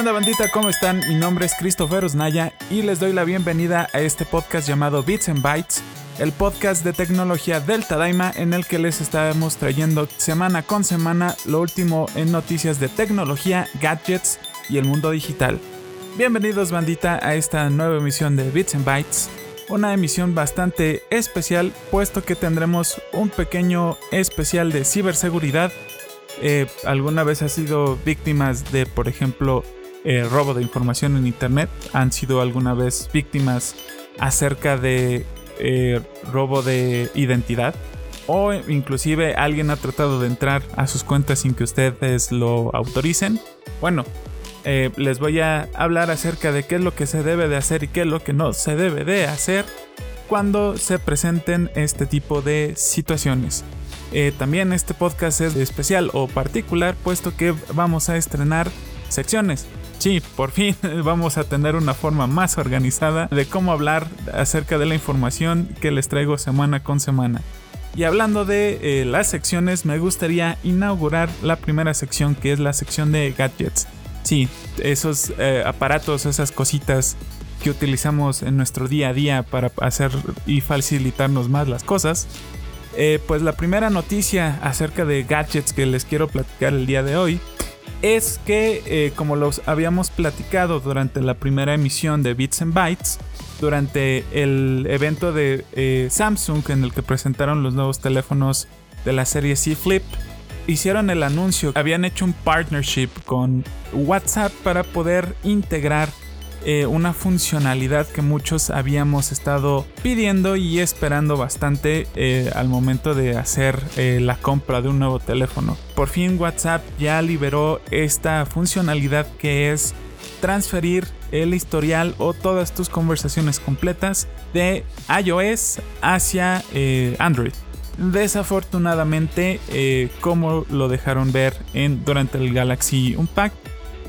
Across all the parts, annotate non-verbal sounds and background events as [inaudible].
onda bandita? ¿Cómo están? Mi nombre es Christopher Osnaya y les doy la bienvenida a este podcast llamado Bits and Bytes, el podcast de tecnología del Tadaima en el que les estamos trayendo semana con semana lo último en noticias de tecnología, gadgets y el mundo digital. Bienvenidos bandita a esta nueva emisión de Bits and Bytes, una emisión bastante especial puesto que tendremos un pequeño especial de ciberseguridad. Eh, ¿Alguna vez has sido víctimas de, por ejemplo, eh, robo de información en Internet? ¿Han sido alguna vez víctimas acerca de eh, robo de identidad? ¿O inclusive alguien ha tratado de entrar a sus cuentas sin que ustedes lo autoricen? Bueno, eh, les voy a hablar acerca de qué es lo que se debe de hacer y qué es lo que no se debe de hacer cuando se presenten este tipo de situaciones. Eh, también este podcast es especial o particular puesto que vamos a estrenar secciones. Sí, por fin [laughs] vamos a tener una forma más organizada de cómo hablar acerca de la información que les traigo semana con semana. Y hablando de eh, las secciones, me gustaría inaugurar la primera sección que es la sección de gadgets. Sí, esos eh, aparatos, esas cositas que utilizamos en nuestro día a día para hacer y facilitarnos más las cosas. Eh, pues la primera noticia acerca de gadgets que les quiero platicar el día de hoy es que, eh, como los habíamos platicado durante la primera emisión de Bits and Bytes, durante el evento de Samsung en el que presentaron los nuevos teléfonos de la serie C Flip, hicieron el anuncio, habían hecho un partnership con WhatsApp para poder integrar eh, una funcionalidad que muchos habíamos estado pidiendo y esperando bastante eh, al momento de hacer eh, la compra de un nuevo teléfono. Por fin WhatsApp ya liberó esta funcionalidad que es transferir el historial o todas tus conversaciones completas de iOS hacia Android. Desafortunadamente, como lo dejaron ver en, durante el Galaxy Unpacked,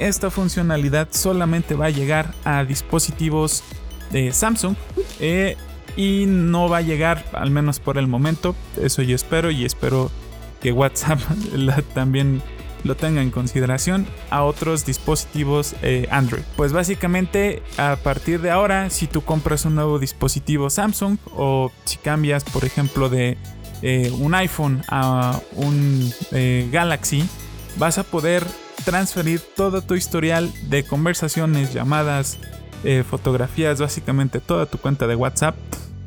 esta funcionalidad solamente va a llegar a dispositivos de Samsung eh, y no va a llegar, al menos por el momento, eso yo espero y espero que WhatsApp [laughs] también lo tenga en consideración a otros dispositivos eh, Android. Pues básicamente a partir de ahora, si tú compras un nuevo dispositivo Samsung o si cambias, por ejemplo, de eh, un iPhone a un Galaxy, vas a poder transferir todo tu historial de conversaciones, llamadas, eh, fotografías, básicamente toda tu cuenta de WhatsApp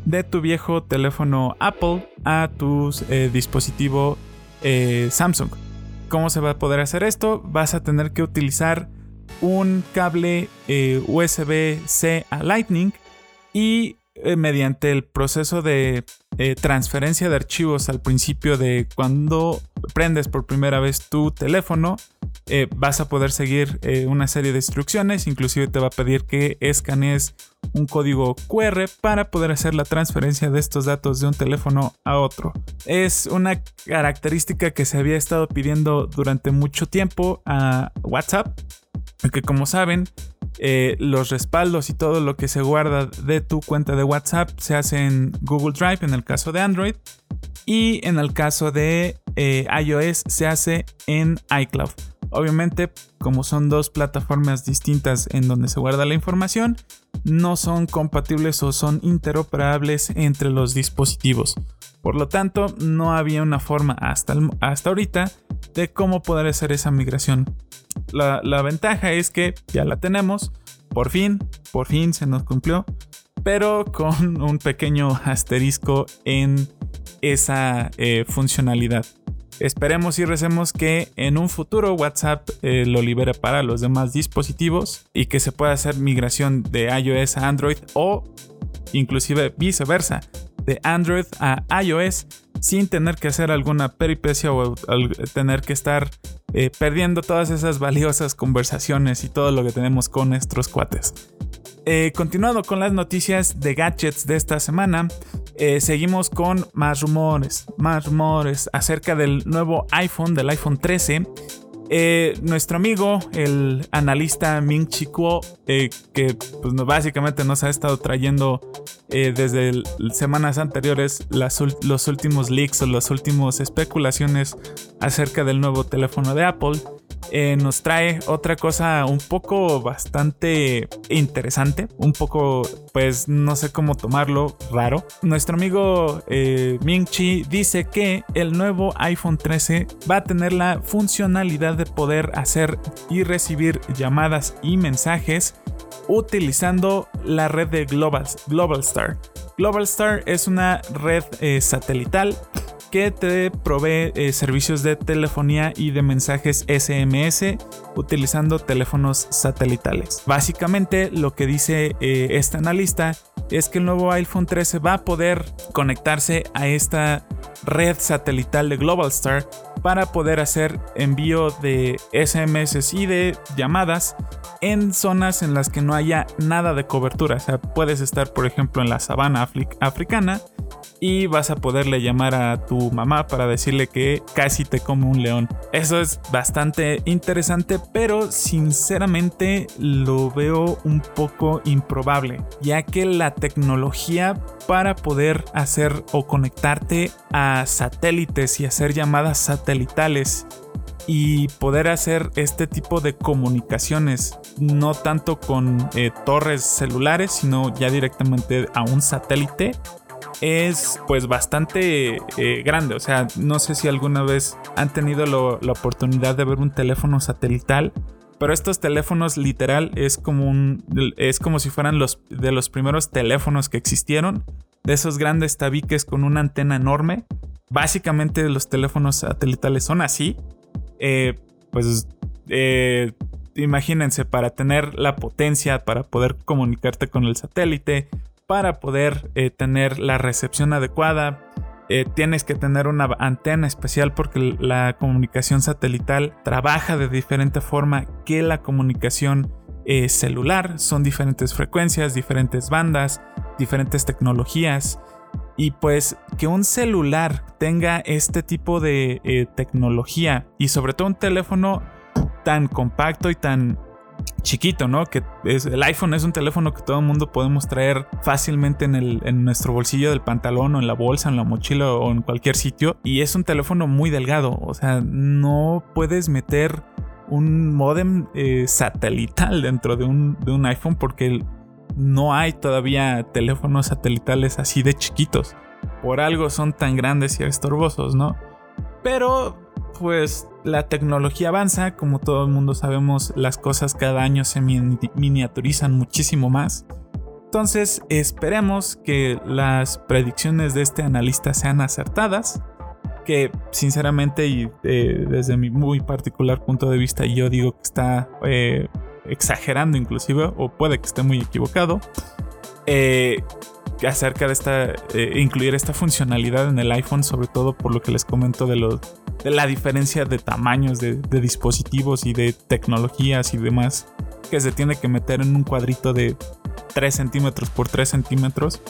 de tu viejo teléfono Apple a tu eh, dispositivo eh, Samsung. ¿Cómo se va a poder hacer esto? Vas a tener que utilizar un cable USB-C a Lightning y mediante el proceso de transferencia de archivos al principio de cuando prendes por primera vez tu teléfono, eh, vas a poder seguir eh, una serie de instrucciones, inclusive te va a pedir que escanees un código QR para poder hacer la transferencia de estos datos de un teléfono a otro. Es una característica que se había estado pidiendo durante mucho tiempo a WhatsApp, que como saben, eh, los respaldos y todo lo que se guarda de tu cuenta de WhatsApp se hace en Google Drive en el caso de Android y en el caso de iOS se hace en iCloud. Obviamente, como son dos plataformas distintas en donde se guarda la información, no son compatibles o son interoperables entre los dispositivos. Por lo tanto, no había una forma hasta, hasta ahorita de cómo poder hacer esa migración. La, ventaja es que ya la tenemos, por fin, por fin se nos cumplió, pero con un pequeño asterisco en esa eh, funcionalidad. Esperemos y recemos que en un futuro WhatsApp eh, lo libere para los demás dispositivos y que se pueda hacer migración de iOS a Android o inclusive viceversa, de Android a iOS sin tener que hacer alguna peripecia o tener que estar eh, perdiendo todas esas valiosas conversaciones y todo lo que tenemos con nuestros cuates. Eh, continuando con las noticias de gadgets de esta semana, eh, seguimos con más rumores, más rumores acerca del nuevo iPhone, del iPhone 13. Eh, nuestro amigo, el analista Ming Chi Kuo, que pues, básicamente nos ha estado trayendo desde semanas anteriores los últimos leaks o las últimas especulaciones acerca del nuevo teléfono de Apple, eh, nos trae otra cosa un poco bastante interesante, un poco, pues no sé cómo tomarlo, raro. Nuestro amigo eh, Ming Chi dice que el nuevo iPhone 13 va a tener la funcionalidad de poder hacer y recibir llamadas y mensajes utilizando la red de Global, Globalstar. Globalstar es una red eh, satelital que te provee eh, servicios de telefonía y de mensajes SMS utilizando teléfonos satelitales. Básicamente lo que dice eh, este analista es que el nuevo iPhone 13 va a poder conectarse a esta red satelital de Globalstar para poder hacer envío de SMS y de llamadas en zonas en las que no haya nada de cobertura. O sea, puedes estar, por ejemplo, en la sabana africana y vas a poderle llamar a tu mamá para decirle que casi te come un león. Eso es bastante interesante, pero sinceramente lo veo un poco improbable, ya que la tecnología para poder hacer o conectarte a satélites y hacer llamadas satelitales y poder hacer este tipo de comunicaciones, no tanto con eh, torres celulares, sino ya directamente a un satélite, es pues bastante eh, grande. O sea, no sé si alguna vez han tenido la oportunidad de ver un teléfono satelital. Pero estos teléfonos literal es como un. es como si fueran los de los primeros teléfonos que existieron. De esos grandes tabiques con una antena enorme. Básicamente los teléfonos satelitales son así. Eh, pues eh, imagínense, para tener la potencia, para poder comunicarte con el satélite, para poder eh, tener la recepción adecuada. Tienes que tener una antena especial porque la comunicación satelital trabaja de diferente forma que la comunicación celular. Son diferentes frecuencias, diferentes bandas, diferentes tecnologías. Y pues que un celular tenga este tipo de tecnología y sobre todo un teléfono tan compacto y tan chiquito, ¿no? Que el iPhone es un teléfono que todo el mundo podemos traer fácilmente en, el, en nuestro bolsillo del pantalón o en la bolsa, en la mochila o en cualquier sitio. Y es un teléfono muy delgado, o sea, no puedes meter un modem eh, satelital dentro de un, de un iPhone porque no hay todavía teléfonos satelitales así de chiquitos. Por algo son tan grandes y estorbosos, ¿no? Pero pues la tecnología avanza, como todo el mundo sabemos, las cosas cada año se miniaturizan muchísimo más. Entonces esperemos que las predicciones de este analista sean acertadas, que sinceramente y eh, desde mi muy particular punto de vista yo digo que está eh, exagerando inclusive, o puede que esté muy equivocado. Eh, acerca de esta incluir esta funcionalidad en el iPhone sobre todo por lo que les comento de los la diferencia de tamaños de, dispositivos y de tecnologías y demás que se tiene que meter en un cuadrito de 3 centímetros por 3 centímetros,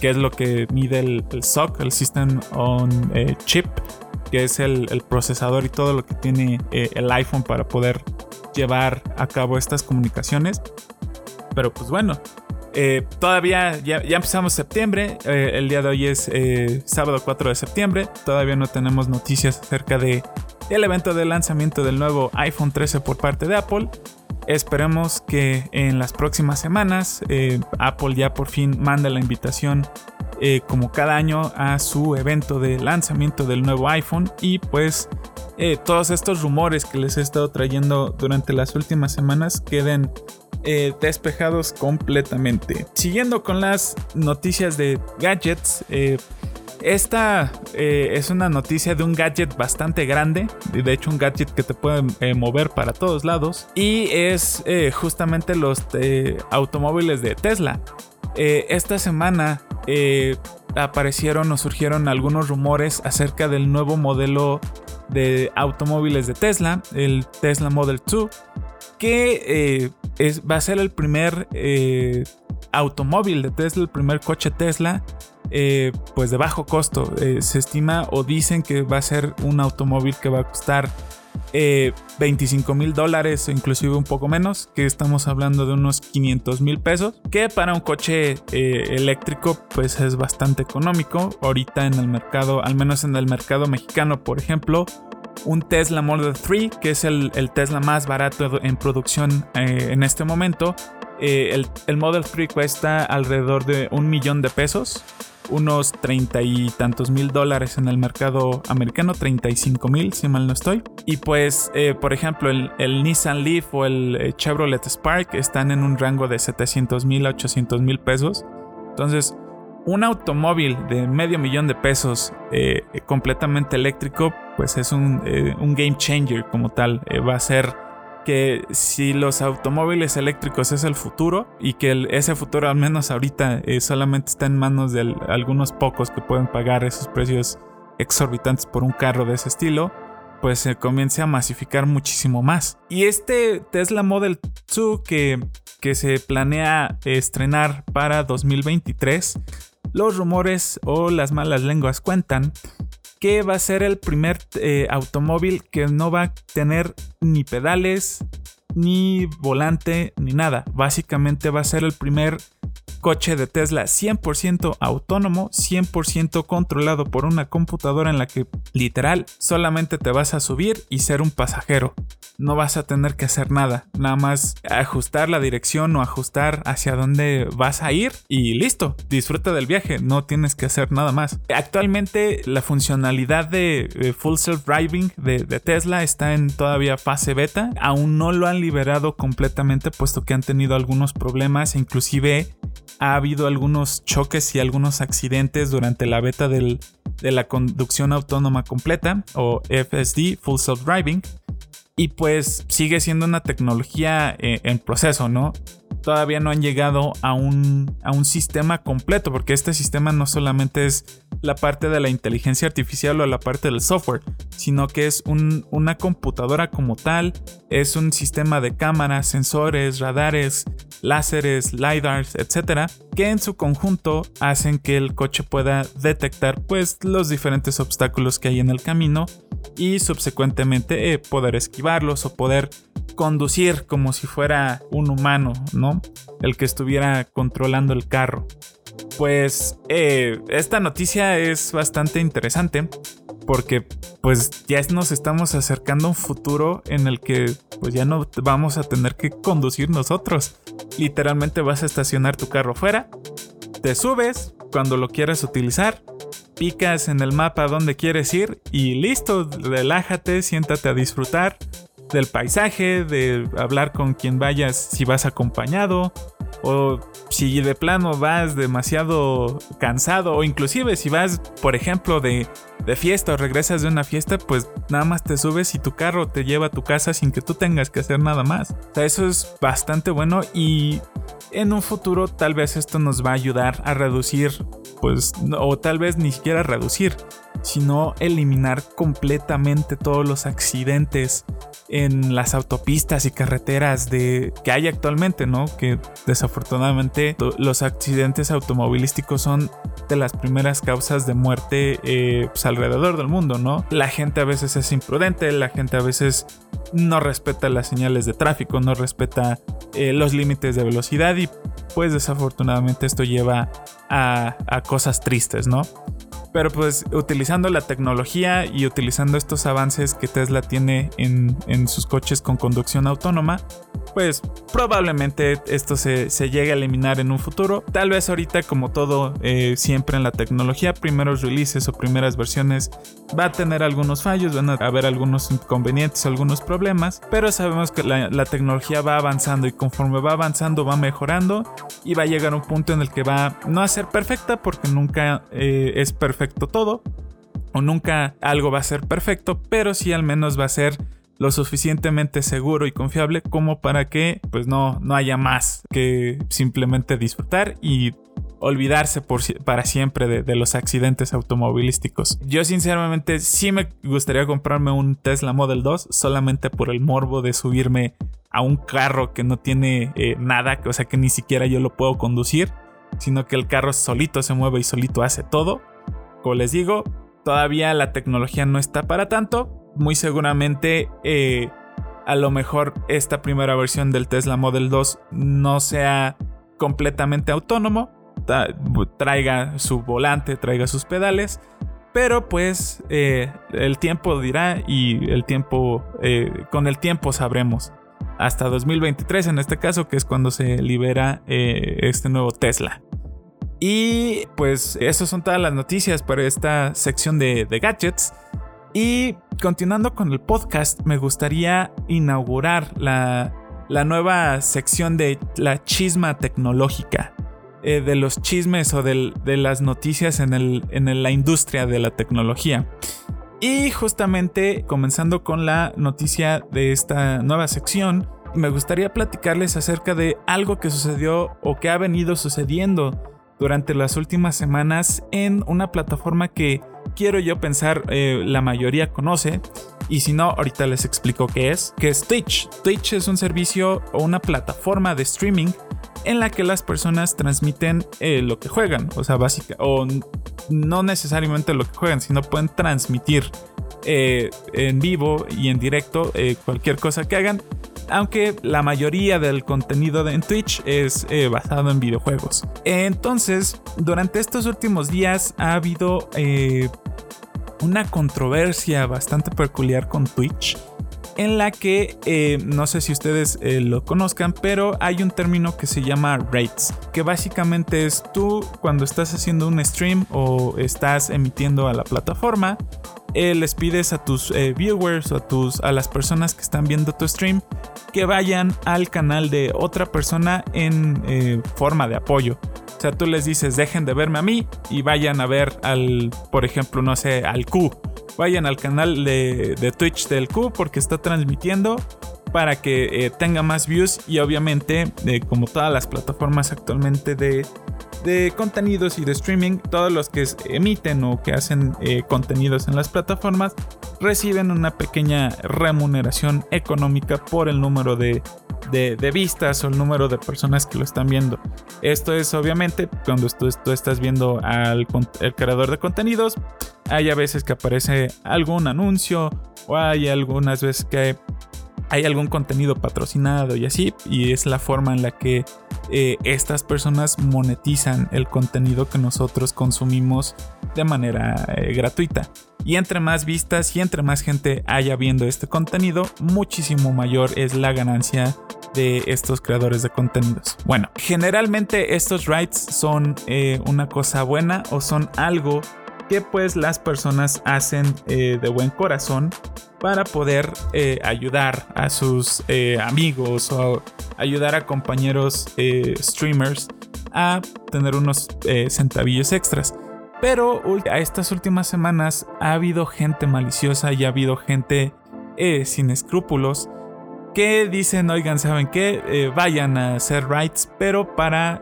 que es lo que mide el, SOC, el System on eh, Chip, que es el, procesador y todo lo que tiene eh, el iPhone para poder llevar a cabo estas comunicaciones. Pero pues bueno, eh, todavía ya, empezamos septiembre. Eh, el día de hoy es eh, sábado 4 de septiembre. Todavía no tenemos noticias acerca de el evento de lanzamiento del nuevo iPhone 13 por parte de Apple. Esperemos que en las próximas semanas Apple ya por fin mande la invitación como cada año a su evento de lanzamiento del nuevo iPhone y pues todos estos rumores que les he estado trayendo durante las últimas semanas queden eh, despejados completamente. Siguiendo con las noticias de gadgets, eh, esta eh, es una noticia de un gadget bastante grande, de hecho un gadget que te puede mover para todos lados, y es justamente los automóviles de Tesla. esta semana aparecieron o surgieron algunos rumores acerca del nuevo modelo de automóviles de Tesla, el Tesla Model 2, que es, va a ser el primer eh, automóvil de Tesla, el primer coche Tesla, eh, pues de bajo costo. Eh, se estima o dicen que va a ser un automóvil que va a costar 25 mil dólares inclusive un poco menos, que estamos hablando de unos 500 mil pesos, que para un coche eléctrico pues es bastante económico. Ahorita en el mercado, al menos en el mercado mexicano, por ejemplo, un Tesla Model 3, que es el, Tesla más barato en producción eh, en este momento. Eh, el, Model 3 cuesta alrededor de un millón de pesos, unos treinta y tantos mil dólares en el mercado americano, 35 mil si mal no estoy. Y pues, eh, por ejemplo, el, el, Nissan Leaf o el Chevrolet Spark están en un rango de 700 mil a 800 mil pesos. Entonces, un automóvil de medio millón de pesos eh, completamente eléctrico, pues es un, eh, game changer como tal. Eh, va a ser que si los automóviles eléctricos es el futuro y que ese futuro al menos ahorita solamente está en manos de algunos pocos que pueden pagar esos precios exorbitantes por un carro de ese estilo, pues se comience a masificar muchísimo más. Y este Tesla Model 2 que, que se planea estrenar para 2023 los rumores o las malas lenguas cuentan que va a ser el primer eh, automóvil que no va a tener ni pedales, ni volante, ni nada. Básicamente va a ser el primer coche de Tesla 100% autónomo, 100% controlado por una computadora en la que literal solamente te vas a subir y ser un pasajero no vas a tener que hacer nada, nada más ajustar la dirección o ajustar hacia dónde vas a ir y listo, disfruta del viaje, no tienes que hacer nada más. Actualmente la funcionalidad de Full Self Driving de, Tesla está en todavía fase beta, aún no lo han liberado completamente puesto que han tenido algunos problemas inclusive ha habido algunos choques y algunos accidentes durante la beta de la conducción autónoma completa o FSD, Full Self Driving y pues sigue siendo una tecnología eh, en proceso, ¿no? Todavía no han llegado a un, a un sistema completo, porque este sistema no solamente es la parte de la inteligencia artificial o la parte del software, sino que es una computadora como tal, es un sistema de cámaras, sensores, radares, láseres, lidars, etcétera, que en su conjunto hacen que el coche pueda detectar pues los diferentes obstáculos que hay en el camino y subsecuentemente eh, poder esquivarlos o poder conducir como si fuera un humano, ¿no? El que estuviera controlando el carro. Pues eh, esta noticia es bastante interesante porque pues ya nos estamos acercando a un futuro en el que pues ya no vamos a tener que conducir nosotros. Literalmente vas a estacionar tu carro fuera, te subes cuando lo quieras utilizar, picas en el mapa donde quieres ir y listo, relájate, siéntate a disfrutar del paisaje, de hablar con quien vayas si vas acompañado o si de plano vas demasiado cansado o inclusive si vas, por ejemplo, de, de, fiesta o regresas de una fiesta, pues nada más te subes y tu carro te lleva a tu casa sin que tú tengas que hacer nada más. O sea, eso es bastante bueno y en un futuro tal vez esto nos va a ayudar a reducir, pues, o tal vez ni siquiera reducir, sino eliminar completamente todos los accidentes en las autopistas y carreteras de, que hay actualmente, ¿no? Que desafortunadamente los accidentes automovilísticos son de las primeras causas de muerte eh, pues, alrededor del mundo, ¿no? La gente a veces es imprudente, la gente a veces no respeta las señales de tráfico, no respeta eh, los límites de velocidad y pues desafortunadamente esto lleva a, a cosas tristes, ¿no? Pero pues utilizando la tecnología y utilizando estos avances que Tesla tiene en, sus coches con conducción autónoma, pues probablemente esto se, llegue a eliminar en un futuro. Tal vez ahorita como todo eh, siempre en la tecnología, primeros releases o primeras versiones va a tener algunos fallos, van a haber algunos inconvenientes, algunos problemas, pero sabemos que la, la tecnología va avanzando y conforme va avanzando va mejorando y va a llegar a un punto en el que va no a ser perfecta porque nunca eh, es perfecta todo, o nunca algo va a ser perfecto, pero sí al menos va a ser lo suficientemente seguro y confiable como para que pues no, no haya más que simplemente disfrutar y olvidarse por, para siempre de, de, los accidentes automovilísticos. Yo sinceramente sí me gustaría comprarme un Tesla Model 2 solamente por el morbo de subirme a un carro que no tiene eh, nada, o sea que ni siquiera yo lo puedo conducir, sino que el carro solito se mueve y solito hace todo les digo, todavía la tecnología no está para tanto. Muy seguramente eh, a lo mejor esta primera versión del Tesla Model 2 no sea completamente autónomo. Traiga su volante, traiga sus pedales. Pero pues eh, el tiempo dirá y el tiempo, eh, con el tiempo sabremos. Hasta 2023 en este caso, que es cuando se libera este nuevo Tesla. Y pues esas son todas las noticias para esta sección de, gadgets. Y continuando con el podcast, me gustaría inaugurar la, la nueva sección de la chisma tecnológica. Eh, de los chismes o de las noticias en, el, en la industria de la tecnología. Y justamente comenzando con la noticia de esta nueva sección, me gustaría platicarles acerca de algo que sucedió o que ha venido sucediendo durante las últimas semanas en una plataforma que quiero yo pensar eh, la mayoría conoce. Y si no, ahorita les explico qué es. Que es Twitch. Twitch es un servicio o una plataforma de streaming en la que las personas transmiten eh, lo que juegan, o sea, básica, o no necesariamente lo que juegan, sino pueden transmitir eh, en vivo y en directo cualquier cosa que hagan, aunque la mayoría del contenido en Twitch es basado en videojuegos. Entonces, durante estos últimos días ha habido una controversia bastante peculiar con Twitch en la que eh, no sé si ustedes eh, lo conozcan, pero hay un término que se llama rates, que básicamente es tú cuando estás haciendo un stream o estás emitiendo a la plataforma, eh, les pides a tus viewers o a, tus, a las personas que están viendo tu stream que vayan al canal de otra persona en forma de apoyo. O sea, tú les dices, dejen de verme a mí y vayan a ver al, por ejemplo, no sé, al Q vayan al canal de, Twitch del Q porque está transmitiendo para que eh, tenga más views y obviamente eh, como todas las plataformas actualmente de, contenidos y de streaming, todos los que emiten o que hacen eh, contenidos en las plataformas reciben una pequeña remuneración económica por el número de, vistas o el número de personas que lo están viendo. Esto es obviamente cuando tú, estás viendo al el creador de contenidos, hay a veces que aparece algún anuncio o hay algunas veces que hay algún contenido patrocinado y así, y es la forma en la que eh, estas personas monetizan el contenido que nosotros consumimos de manera eh, gratuita. Y entre más vistas y entre más gente haya viendo este contenido, muchísimo mayor es la ganancia de estos creadores de contenidos. Bueno, generalmente estos rights son eh, una cosa buena o son algo que pues las personas hacen de buen corazón para poder eh, ayudar a sus eh, amigos o ayudar a compañeros eh, streamers a tener unos centavillos extras. Pero a estas últimas semanas ha habido gente maliciosa y ha habido gente sin escrúpulos que dicen, oigan, ¿saben qué? vayan a hacer rights, pero para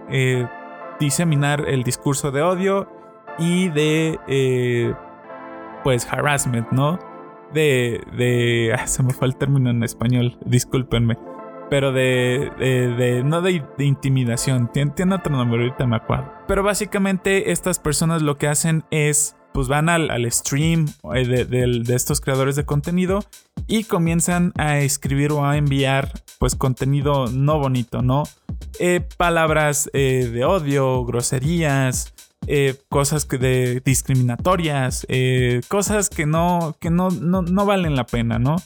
diseminar el discurso de odio y de, pues, harassment, ¿no? de, de [laughs] se me fue el término en español, discúlpenme, pero de, de, no de, intimidación, tiene, otro nombre, ahorita me acuerdo. Pero básicamente estas personas lo que hacen es, pues van al, al stream eh, de, estos creadores de contenido y comienzan a escribir o a enviar pues contenido no bonito, ¿no? Eh, palabras eh, de odio, groserías, eh, cosas que de discriminatorias, eh, cosas que no, que no, no, valen la pena, ¿no?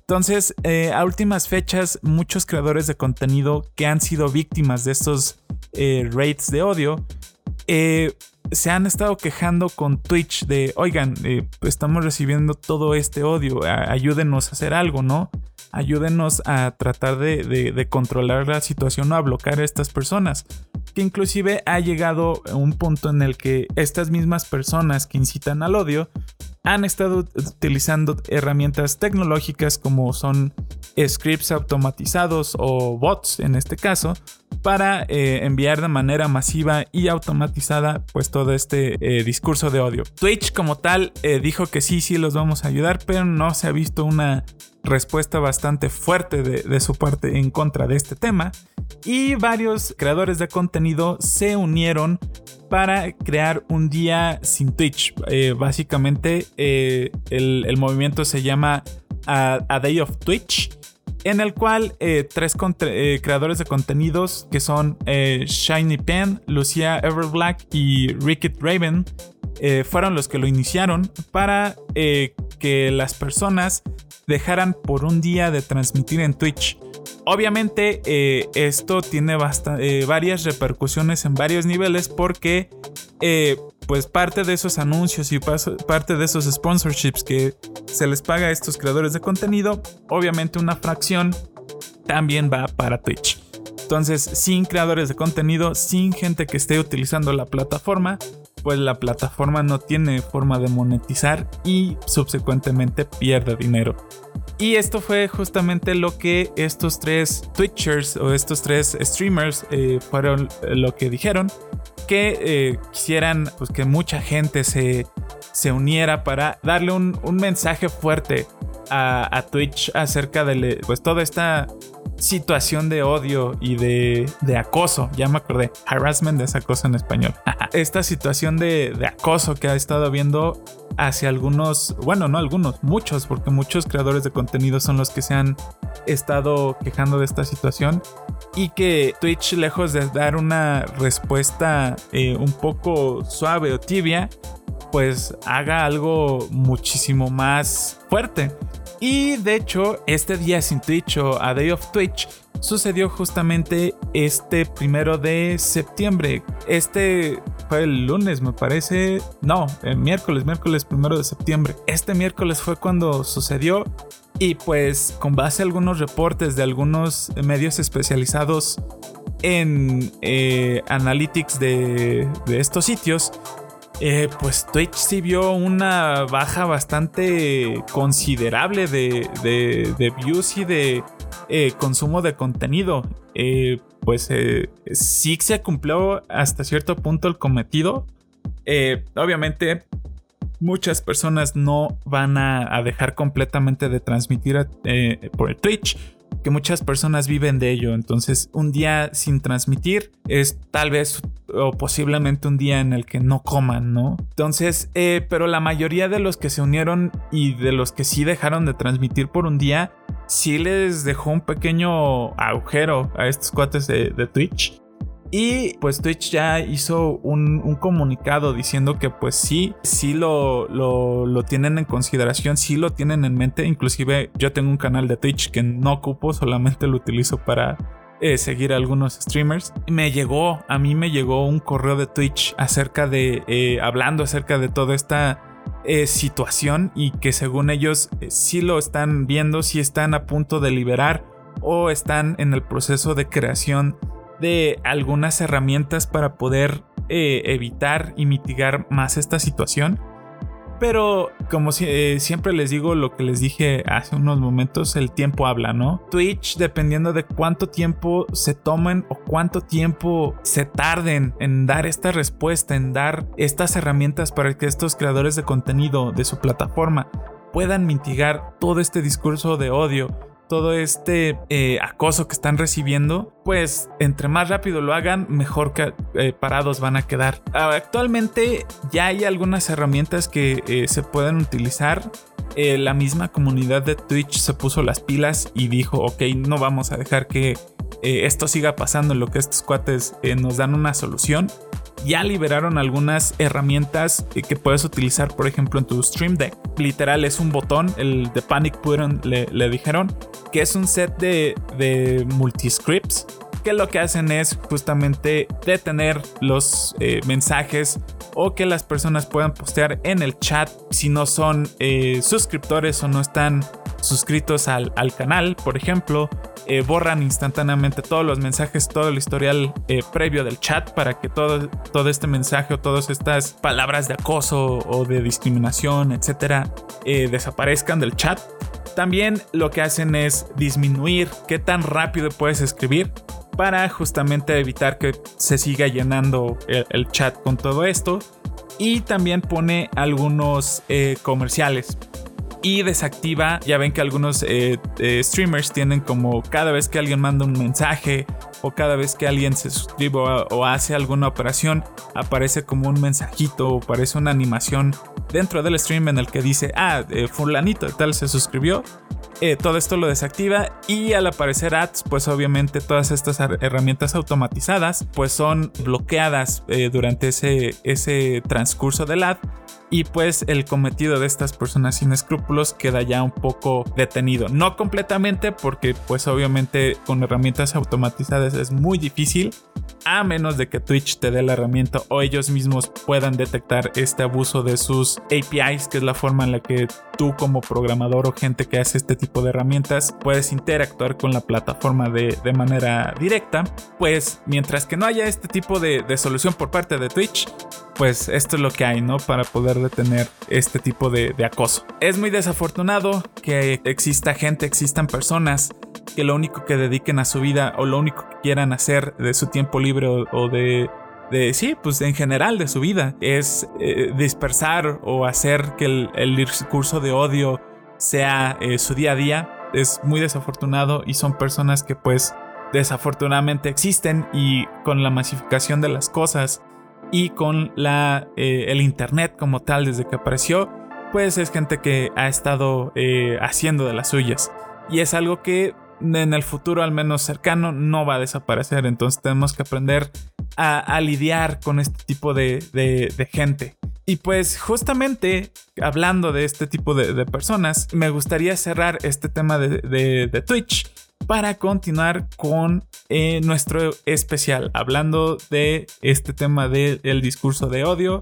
Entonces, eh, a últimas fechas, muchos creadores de contenido que han sido víctimas de estos rates de odio se han estado quejando con Twitch de, oigan, estamos recibiendo todo este odio, ayúdenos a hacer algo, ¿no? Ayúdenos a tratar de, controlar la situación o a bloquear a estas personas. Que inclusive ha llegado un punto en el que estas mismas personas que incitan al odio han estado utilizando herramientas tecnológicas como son scripts automatizados o bots en este caso para eh, enviar de manera masiva y automatizada pues todo este eh, discurso de odio. Twitch como tal eh, dijo que sí, sí los vamos a ayudar, pero no se ha visto una respuesta bastante fuerte de, de su parte en contra de este tema y varios creadores de contenido se unieron para crear un día sin Twitch. básicamente el, movimiento se llama a Day of Twitch en el cual eh, tres eh, creadores de contenidos que son eh, Shiny Pen, Lucia Everblack y Ricket Raven eh, fueron los que lo iniciaron para eh, que las personas dejaran por un día de transmitir en Twitch. Obviamente eh, esto tiene varias repercusiones en varios niveles porque pues parte de esos anuncios y parte de esos sponsorships que se les paga a estos creadores de contenido, obviamente una fracción también va para Twitch. Entonces, sin creadores de contenido, sin gente que esté utilizando la plataforma, pues la plataforma no tiene forma de monetizar y subsecuentemente pierde dinero. Y esto fue justamente lo que estos tres Twitchers o estos tres streamers eh, fueron eh, lo que dijeron. Que eh, quisieran pues, que mucha gente se, se uniera para darle un, un mensaje fuerte a, Twitch acerca de pues, toda esta situación de odio y de, acoso. Ya me acordé. Harassment es acoso en español. esta situación de, acoso que ha estado habiendo hacia algunos, bueno, no algunos, muchos, porque muchos creadores de contenido son los que se han estado quejando de esta situación. Y que Twitch, lejos de dar una respuesta eh, un poco suave o tibia, pues haga algo muchísimo más fuerte. Y de hecho, este día sin Twitch o A Day of Twitch sucedió justamente este primero de septiembre. Este fue el lunes, me parece. No, el miércoles, miércoles primero de septiembre. Este miércoles fue cuando sucedió. Y pues con base a algunos reportes de algunos medios especializados en eh, analytics de, de estos sitios, eh, pues Twitch sí vio una baja bastante considerable de, views y de eh, consumo de contenido. Eh, pues sí se cumplió hasta cierto punto el cometido. obviamente muchas personas no van a, dejar completamente de transmitir por el Twitch que muchas personas viven de ello. Entonces, un día sin transmitir es tal vez o posiblemente un día en el que no coman, ¿no? Entonces, eh, pero la mayoría de los que se unieron y de los que sí dejaron de transmitir por un día, sí les dejó un pequeño agujero a estos cuates de, de Twitch. Y pues Twitch ya hizo un, comunicado diciendo que pues sí, sí lo, lo, tienen en consideración, sí lo tienen en mente. Inclusive yo tengo un canal de Twitch que no ocupo, solamente lo utilizo para eh, seguir a algunos streamers. Me llegó, a mí me llegó un correo de Twitch acerca de, eh, hablando acerca de toda esta eh, situación y que según ellos sí lo están viendo, sí están a punto de liberar o están en el proceso de creación de algunas herramientas para poder eh, evitar y mitigar más esta situación. Pero como eh, siempre les digo lo que les dije hace unos momentos, el tiempo habla, ¿no? Twitch, dependiendo de cuánto tiempo se tomen o cuánto tiempo se tarden en dar esta respuesta, en dar estas herramientas para que estos creadores de contenido de su plataforma puedan mitigar todo este discurso de odio todo este eh, acoso que están recibiendo, pues entre más rápido lo hagan, mejor que, eh, parados van a quedar. Actualmente ya hay algunas herramientas que eh, se pueden utilizar. la misma comunidad de Twitch se puso las pilas y dijo, ok, no vamos a dejar que esto siga pasando en lo que estos cuates nos dan una solución ya liberaron algunas herramientas que puedes utilizar, por ejemplo, en tu Stream Deck. Literal, es un botón, el de Panic Button le, dijeron, que es un set de, de multiscripts que lo que hacen es justamente detener los eh, mensajes o que las personas puedan postear en el chat si no son eh, suscriptores o no están suscritos al, al canal, por ejemplo, eh, borran instantáneamente todos los mensajes, todo el historial previo del chat para que todo, todo este mensaje o todas estas palabras de acoso o de discriminación, etcétera, desaparezcan del chat. También lo que hacen es disminuir qué tan rápido puedes escribir para justamente evitar que se siga llenando el, chat con todo esto. Y también pone algunos comerciales y desactiva. Ya ven que algunos eh, eh, streamers tienen como cada vez que alguien manda un mensaje o cada vez que alguien se suscribe o, hace alguna operación, aparece como un mensajito o aparece una animación dentro del stream en el que dice, ah, eh, fulanito tal se suscribió. eh, todo esto lo desactiva y al aparecer ads, pues obviamente todas estas herramientas automatizadas pues son bloqueadas durante ese, ese transcurso del ad y pues el cometido de estas personas sin escrúpulos queda ya un poco detenido. No completamente porque pues obviamente con herramientas automatizadas es muy difícil a menos de que Twitch te dé la herramienta o ellos mismos puedan detectar este abuso de sus APIs, que es la forma en la que tú como programador o gente que hace este tipo de herramientas puedes interactuar con la plataforma de, manera directa. Pues mientras que no haya este tipo de, solución por parte de Twitch, pues esto es lo que hay, ¿no? Para poder detener este tipo de, de acoso. Es muy desafortunado que exista gente, existan personas que lo único que dediquen a su vida o lo único que quieran hacer de su tiempo libre o, de, de, sí, pues en general de su vida es eh, dispersar o hacer que el, discurso de odio sea eh, su día a día. Es muy desafortunado y son personas que pues desafortunadamente existen y con la masificación de las cosas y con la, eh, el internet como tal desde que apareció, pues es gente que ha estado haciendo de las suyas. Y es algo que en el futuro, al menos cercano, no va a desaparecer. Entonces tenemos que aprender a, lidiar con este tipo de, gente. Y pues justamente hablando de este tipo de, personas, me gustaría cerrar este tema de, Twitch para continuar con eh, nuestro especial, hablando de este tema del discurso de odio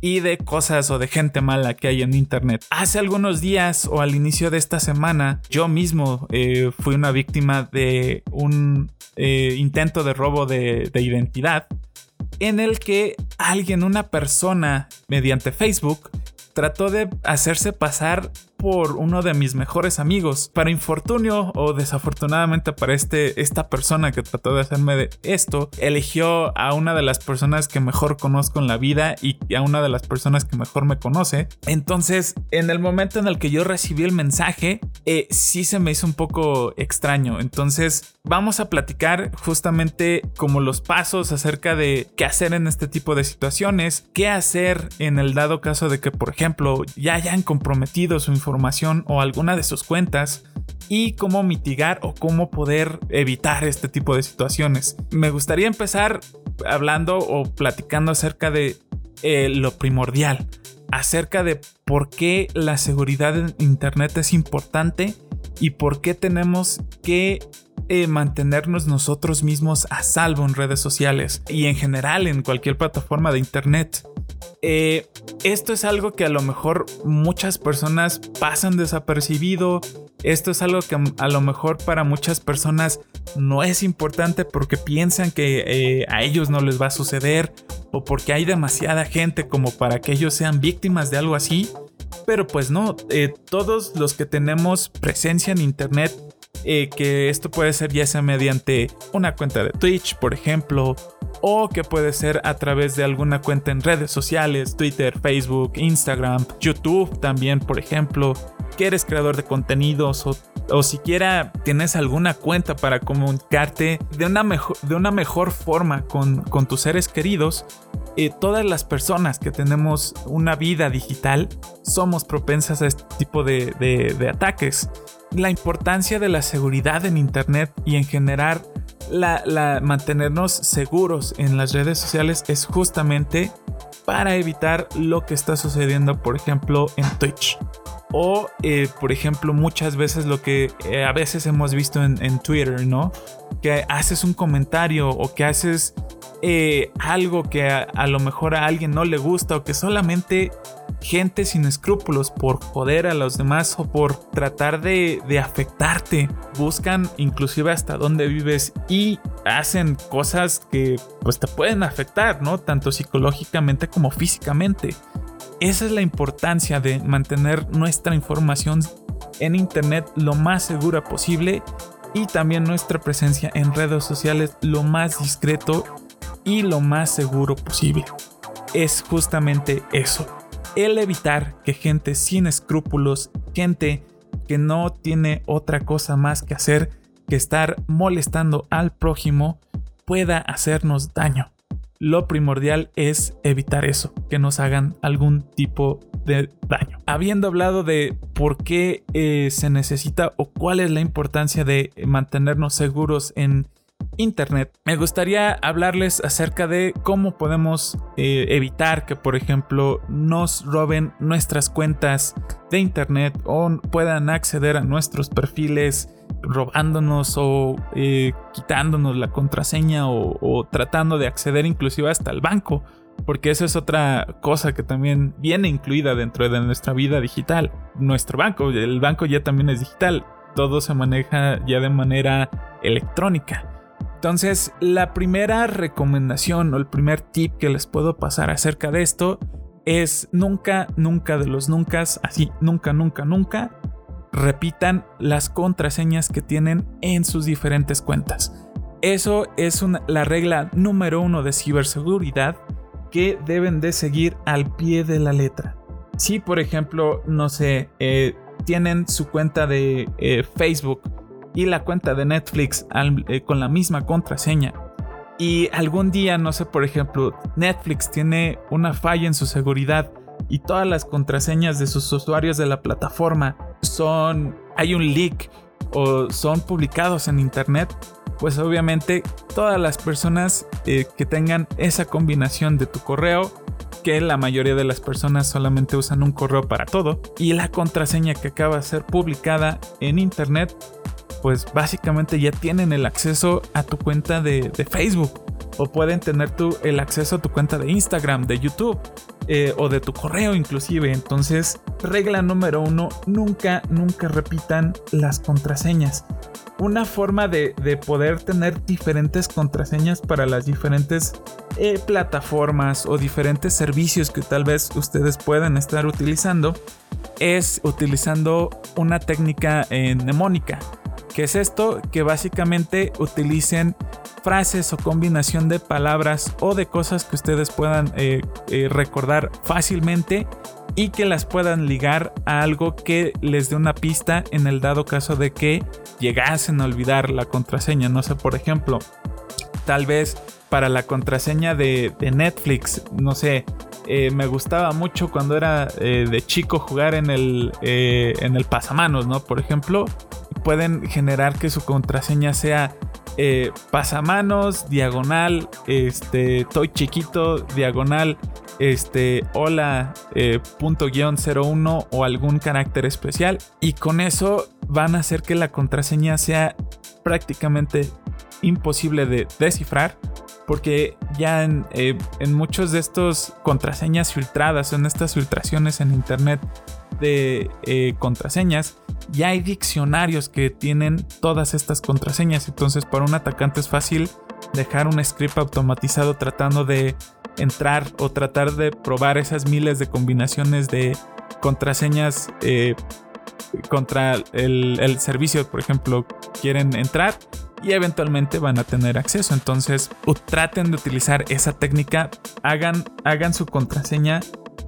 y de cosas o de gente mala que hay en internet. Hace algunos días o al inicio de esta semana, yo mismo eh, fui una víctima de un eh, intento de robo de, de identidad en el que alguien, una persona, mediante Facebook, trató de hacerse pasar por uno de mis mejores amigos. Para infortunio o desafortunadamente para este, esta persona que trató de hacerme de esto, eligió a una de las personas que mejor conozco en la vida y a una de las personas que mejor me conoce. Entonces, en el momento en el que yo recibí el mensaje, eh, sí se me hizo un poco extraño. Entonces, vamos a platicar justamente como los pasos acerca de qué hacer en este tipo de situaciones, qué hacer en el dado caso de que, por ejemplo, ya hayan comprometido su información información o alguna de sus cuentas y cómo mitigar o cómo poder evitar este tipo de situaciones. Me gustaría empezar hablando o platicando acerca de eh, lo primordial, acerca de por qué la seguridad en Internet es importante y por qué tenemos que eh, mantenernos nosotros mismos a salvo en redes sociales y en general en cualquier plataforma de Internet. Eh, esto es algo que a lo mejor muchas personas pasan desapercibido. Esto es algo que a lo mejor para muchas personas no es importante porque piensan que eh, a ellos no les va a suceder o porque hay demasiada gente como para que ellos sean víctimas de algo así. Pero pues no, eh, todos los que tenemos presencia en Internet que esto puede ser ya sea mediante una cuenta de Twitch, por ejemplo, o que puede ser a través de alguna cuenta en redes sociales, Twitter, Facebook, Instagram, YouTube también, por ejemplo, que eres creador de contenidos o, o siquiera tienes alguna cuenta para comunicarte de una mejor, de una mejor forma con, con tus seres queridos, eh, todas las personas que tenemos una vida digital somos propensas a este tipo de, de ataques. La importancia de la seguridad en Internet y en general la, mantenernos seguros en las redes sociales es justamente para evitar lo que está sucediendo, por ejemplo, en Twitch. O, eh, por ejemplo, muchas veces lo que eh, a veces hemos visto en, en, Twitter, ¿no? Que haces un comentario o que haces eh, algo que a, lo mejor a alguien no le gusta o que solamente gente sin escrúpulos por joder a los demás o por tratar de, de afectarte buscan inclusive hasta dónde vives y hacen cosas que pues te pueden afectar, ¿no? Tanto psicológicamente como físicamente. Esa es la importancia de mantener nuestra información en internet lo más segura posible y también nuestra presencia en redes sociales lo más discreto y lo más seguro posible. Es justamente eso, el evitar que gente sin escrúpulos, gente que no tiene otra cosa más que hacer que estar molestando al prójimo, pueda hacernos daño. Lo primordial es evitar eso, que nos hagan algún tipo de daño. Habiendo hablado de por qué eh, se necesita o cuál es la importancia de mantenernos seguros en Internet, me gustaría hablarles acerca de cómo podemos eh, evitar que, por ejemplo, nos roben nuestras cuentas de Internet o puedan acceder a nuestros perfiles robándonos o eh, quitándonos la contraseña o, tratando de acceder inclusive hasta el banco. Porque eso es otra cosa que también viene incluida dentro de nuestra vida digital. Nuestro banco, el banco ya también es digital. Todo se maneja ya de manera electrónica. Entonces, la primera recomendación o el primer tip que les puedo pasar acerca de esto es nunca, nunca de los nunca, así, nunca, nunca, nunca, repitan las contraseñas que tienen en sus diferentes cuentas. Eso es la regla número uno de ciberseguridad que deben de seguir al pie de la letra. Si por ejemplo, no sé, eh, tienen su cuenta de eh, Facebook y la cuenta de Netflix eh, con la misma contraseña. Y algún día, no sé, por ejemplo, Netflix tiene una falla en su seguridad y todas las contraseñas de sus usuarios de la plataforma son, hay un leak o son publicados en internet, pues obviamente todas las personas eh, que tengan esa combinación de tu correo, que la mayoría de las personas solamente usan un correo para todo, y la contraseña que acaba de ser publicada en internet, pues básicamente ya tienen el acceso a tu cuenta de, Facebook o pueden tener tu, el acceso a tu cuenta de Instagram, de YouTube eh, o de tu correo inclusive. Entonces, regla número uno, nunca, nunca repitan las contraseñas. Una forma de, poder tener diferentes contraseñas para las diferentes eh, plataformas o diferentes servicios que tal vez ustedes puedan estar utilizando es utilizando una técnica eh, mnemónica. ¿Qué es esto? Que básicamente utilicen frases o combinación de palabras o de cosas que ustedes puedan eh, eh, recordar fácilmente y que las puedan ligar a algo que les dé una pista en el dado caso de que llegasen a olvidar la contraseña. No sé, por ejemplo, tal vez para la contraseña de, Netflix, no sé, eh, me gustaba mucho cuando era de chico jugar en el, en el pasamanos, ¿no? Por ejemplo, pueden generar que su contraseña sea eh, pasamanos, diagonal, este, estoy chiquito, diagonal, este, hola, eh, punto guion 01 o algún carácter especial. Y con eso van a hacer que la contraseña sea prácticamente imposible de descifrar. Porque ya en, eh, en muchos de estos contraseñas filtradas, en estas filtraciones en internet de contraseñas, ya hay diccionarios que tienen todas estas contraseñas. Entonces, para un atacante es fácil dejar un script automatizado tratando de entrar o tratar de probar esas miles de combinaciones de contraseñas eh, contra el, servicio, por ejemplo, quieren entrar y eventualmente van a tener acceso. Entonces, traten de utilizar esa técnica, hagan, hagan su contraseña,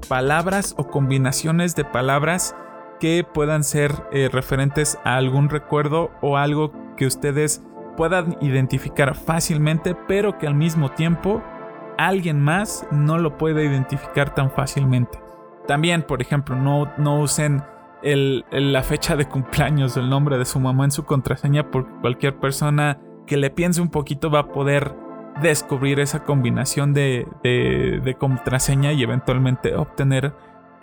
palabras o combinaciones de palabras que puedan ser eh, referentes a algún recuerdo o algo que ustedes puedan identificar fácilmente, pero que al mismo tiempo alguien más no lo puede identificar tan fácilmente. También, por ejemplo, no, no usen la fecha de cumpleaños el nombre de su mamá en su contraseña porque cualquier persona que le piense un poquito va a poder descubrir esa combinación de, de contraseña y eventualmente obtener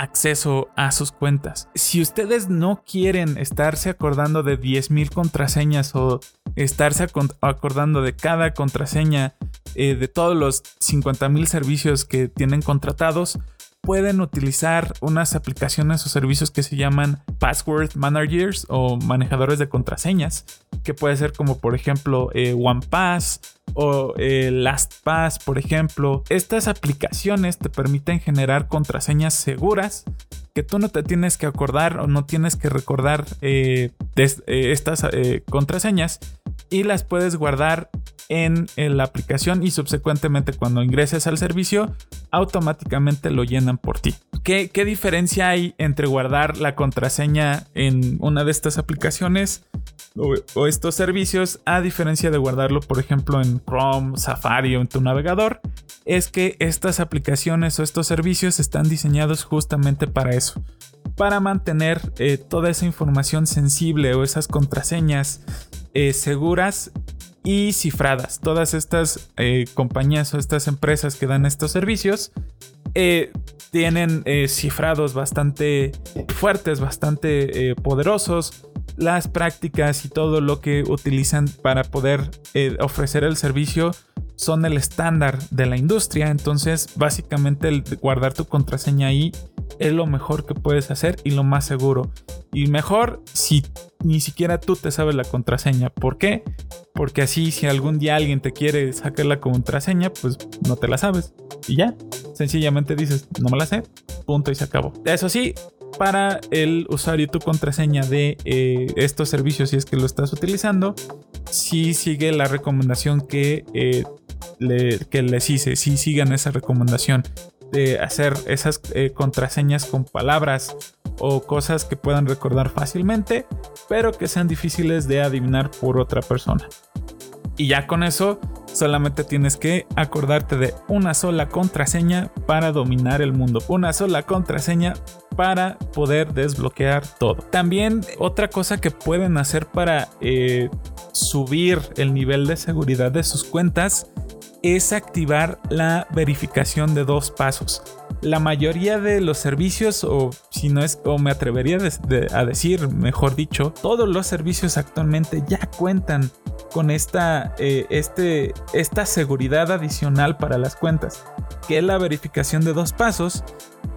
acceso a sus cuentas. Si ustedes no quieren estarse acordando de 10.000 contraseñas o estarse acordando de cada contraseña eh, de todos los 50.000 servicios que tienen contratados, pueden utilizar unas aplicaciones o servicios que se llaman Password Managers o manejadores de contraseñas, que puede ser como por ejemplo eh, OnePass o eh, LastPass, por ejemplo. Estas aplicaciones te permiten generar contraseñas seguras que tú no te tienes que acordar o no tienes que recordar eh, estas contraseñas y las puedes guardar en, la aplicación y subsecuentemente cuando ingreses al servicio automáticamente lo llenan por ti. ¿Qué, ¿Qué, diferencia hay entre guardar la contraseña en una de estas aplicaciones o, estos servicios, a diferencia de guardarlo, por ejemplo, en Chrome, Safari o en tu navegador, es que estas aplicaciones o estos servicios están diseñados justamente para eso. Para mantener eh, toda esa información sensible o esas contraseñas eh, seguras y cifradas. Todas estas eh, compañías o estas empresas que dan estos servicios tienen cifrados bastante fuertes, bastante poderosos las prácticas y todo lo que utilizan para poder eh, ofrecer el servicio son el estándar de la industria. Entonces, básicamente el guardar tu contraseña ahí es lo mejor que puedes hacer y lo más seguro. Y mejor si ni siquiera tú te sabes la contraseña. ¿Por qué? Porque así si algún día alguien te quiere sacar la contraseña, pues no te la sabes. Y ya, sencillamente dices, no me la sé, punto y se acabó. Eso sí, para el usuario tu contraseña de eh, estos servicios si es que lo estás utilizando, si sigue la recomendación que, eh, que les hice, si sigan esa recomendación de hacer esas eh, contraseñas con palabras o cosas que puedan recordar fácilmente, pero que sean difíciles de adivinar por otra persona. Y ya con eso solamente tienes que acordarte de una sola contraseña para dominar el mundo. Una sola contraseña para poder desbloquear todo. También otra cosa que pueden hacer para eh, subir el nivel de seguridad de sus cuentas es activar la verificación de dos pasos. La mayoría de los servicios, o si no es, o me atrevería a decir, mejor dicho, todos los servicios actualmente ya cuentan con esta, eh, este, esta seguridad adicional para las cuentas, que es la verificación de dos pasos.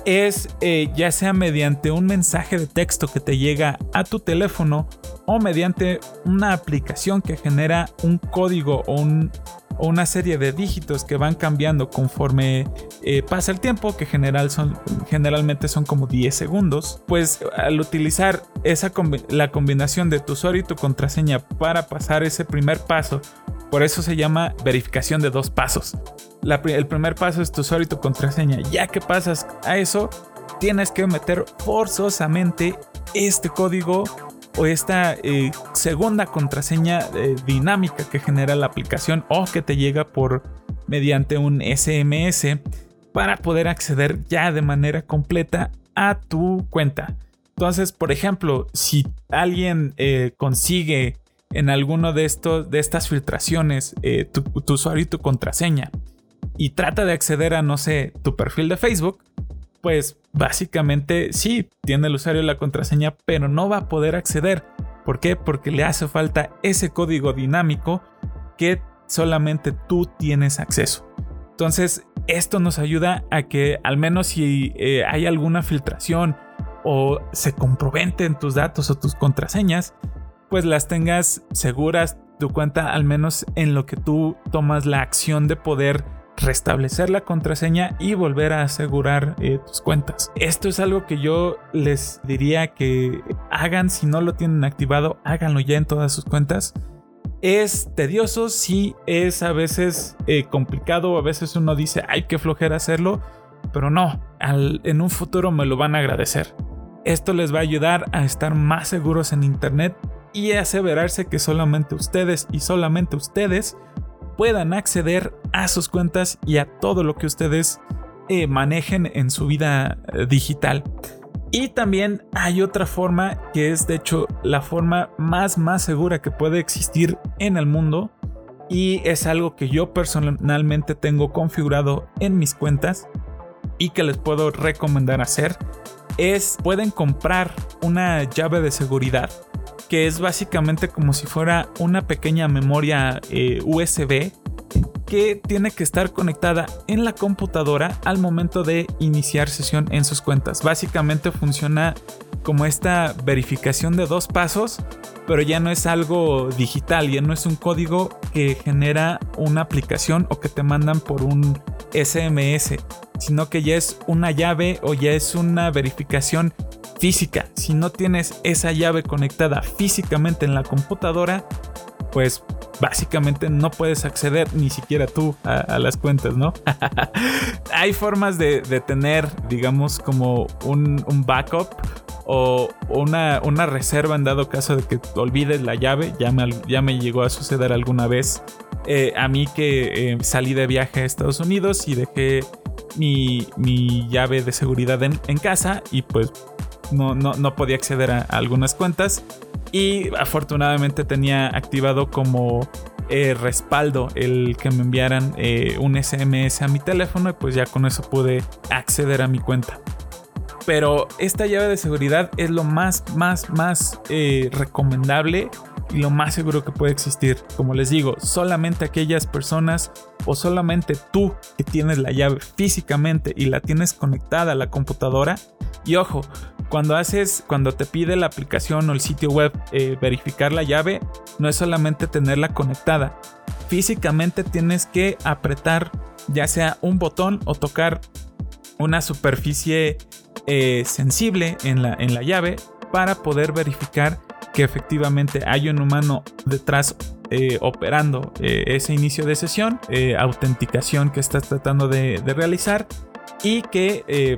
Es eh, ya sea mediante un mensaje de texto que te llega a tu teléfono o mediante una aplicación que genera un código o un, o una serie de dígitos que van cambiando conforme eh, pasa el tiempo, que general son, generalmente son como 10 segundos, pues al utilizar esa la combinación de tu usuario y tu contraseña para pasar ese primer paso, por eso se llama verificación de dos pasos. el primer paso es tu usuario y tu contraseña. Ya que pasas a eso, tienes que meter forzosamente este código o esta eh, segunda contraseña eh, dinámica que genera la aplicación o que te llega por mediante un SMS para poder acceder ya de manera completa a tu cuenta. Entonces, por ejemplo, si alguien eh, consigue en alguno de estos de estas filtraciones tu, tu usuario y tu contraseña y trata de acceder a no sé tu perfil de Facebook, pues básicamente sí, tiene el usuario la contraseña, pero no va a poder acceder. ¿Por qué? Porque le hace falta ese código dinámico que solamente tú tienes acceso. Entonces, esto nos ayuda a que al menos si eh, hay alguna filtración o se comprometen tus datos o tus contraseñas, pues las tengas seguras tu cuenta al menos en lo que tú tomas la acción de poder restablecer la contraseña y volver a asegurar eh, tus cuentas. Esto es algo que yo les diría que hagan si no lo tienen activado, háganlo ya en todas sus cuentas. Es tedioso, sí, es a veces eh, complicado, a veces uno dice, hay que flojera hacerlo, pero no, en un futuro me lo van a agradecer. Esto les va a ayudar a estar más seguros en Internet y aseverarse que solamente ustedes y solamente ustedes puedan acceder a sus cuentas y a todo lo que ustedes eh, manejen en su vida eh, digital. Y también hay otra forma que es de hecho la forma más más segura que puede existir en el mundo y es algo que yo personalmente tengo configurado en mis cuentas y que les puedo recomendar hacer es pueden comprar una llave de seguridad que es básicamente como si fuera una pequeña memoria eh, USB que tiene que estar conectada en la computadora al momento de iniciar sesión en sus cuentas. Básicamente funciona como esta verificación de dos pasos, pero ya no es algo digital, ya no es un código que genera una aplicación o que te mandan por un SMS, sino que ya es una llave o ya es una verificación física. Si no tienes esa llave conectada físicamente en la computadora, pues básicamente no puedes acceder ni siquiera tú a, las cuentas, ¿no? [laughs] Hay formas de, tener, digamos, como un, backup o una, reserva en dado caso de que olvides la llave. Ya me, ya me llegó a suceder alguna vez eh, a mí que eh, salí de viaje a Estados Unidos y dejé mi, llave de seguridad en, casa y pues no, no, podía acceder a, algunas cuentas. Y afortunadamente tenía activado como eh, respaldo el que me enviaran un SMS a mi teléfono y pues ya con eso pude acceder a mi cuenta. Pero esta llave de seguridad es lo más, más, más recomendable y lo más seguro que puede existir. Como les digo, solamente aquellas personas o solamente tú que tienes la llave físicamente y la tienes conectada a la computadora. Y ojo, cuando haces, cuando te pide la aplicación o el sitio web eh, verificar la llave, no es solamente tenerla conectada. Físicamente tienes que apretar ya sea un botón o tocar una superficie eh, sensible en la, en la llave para poder verificar que efectivamente hay un humano detrás eh, operando eh, ese inicio de sesión, eh, autenticación que estás tratando de, realizar y que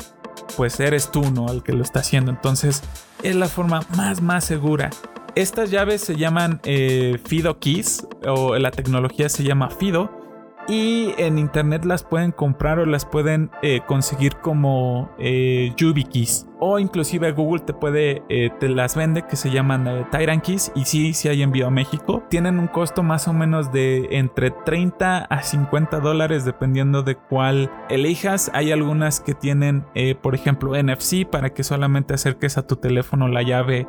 pues eres tú, ¿no? Al que lo está haciendo. Entonces es la forma más, más segura. Estas llaves se llaman FIDO Keys o la tecnología se llama FIDO y en internet las pueden comprar o las pueden eh, conseguir como eh, YubiKeys. O inclusive Google te puede eh, te las vende que se llaman eh, Keys y sí, sí hay envío a México. Tienen un costo más o menos de entre 30 a 50 dólares dependiendo de cuál elijas. Hay algunas que tienen por ejemplo NFC para que solamente acerques a tu teléfono la llave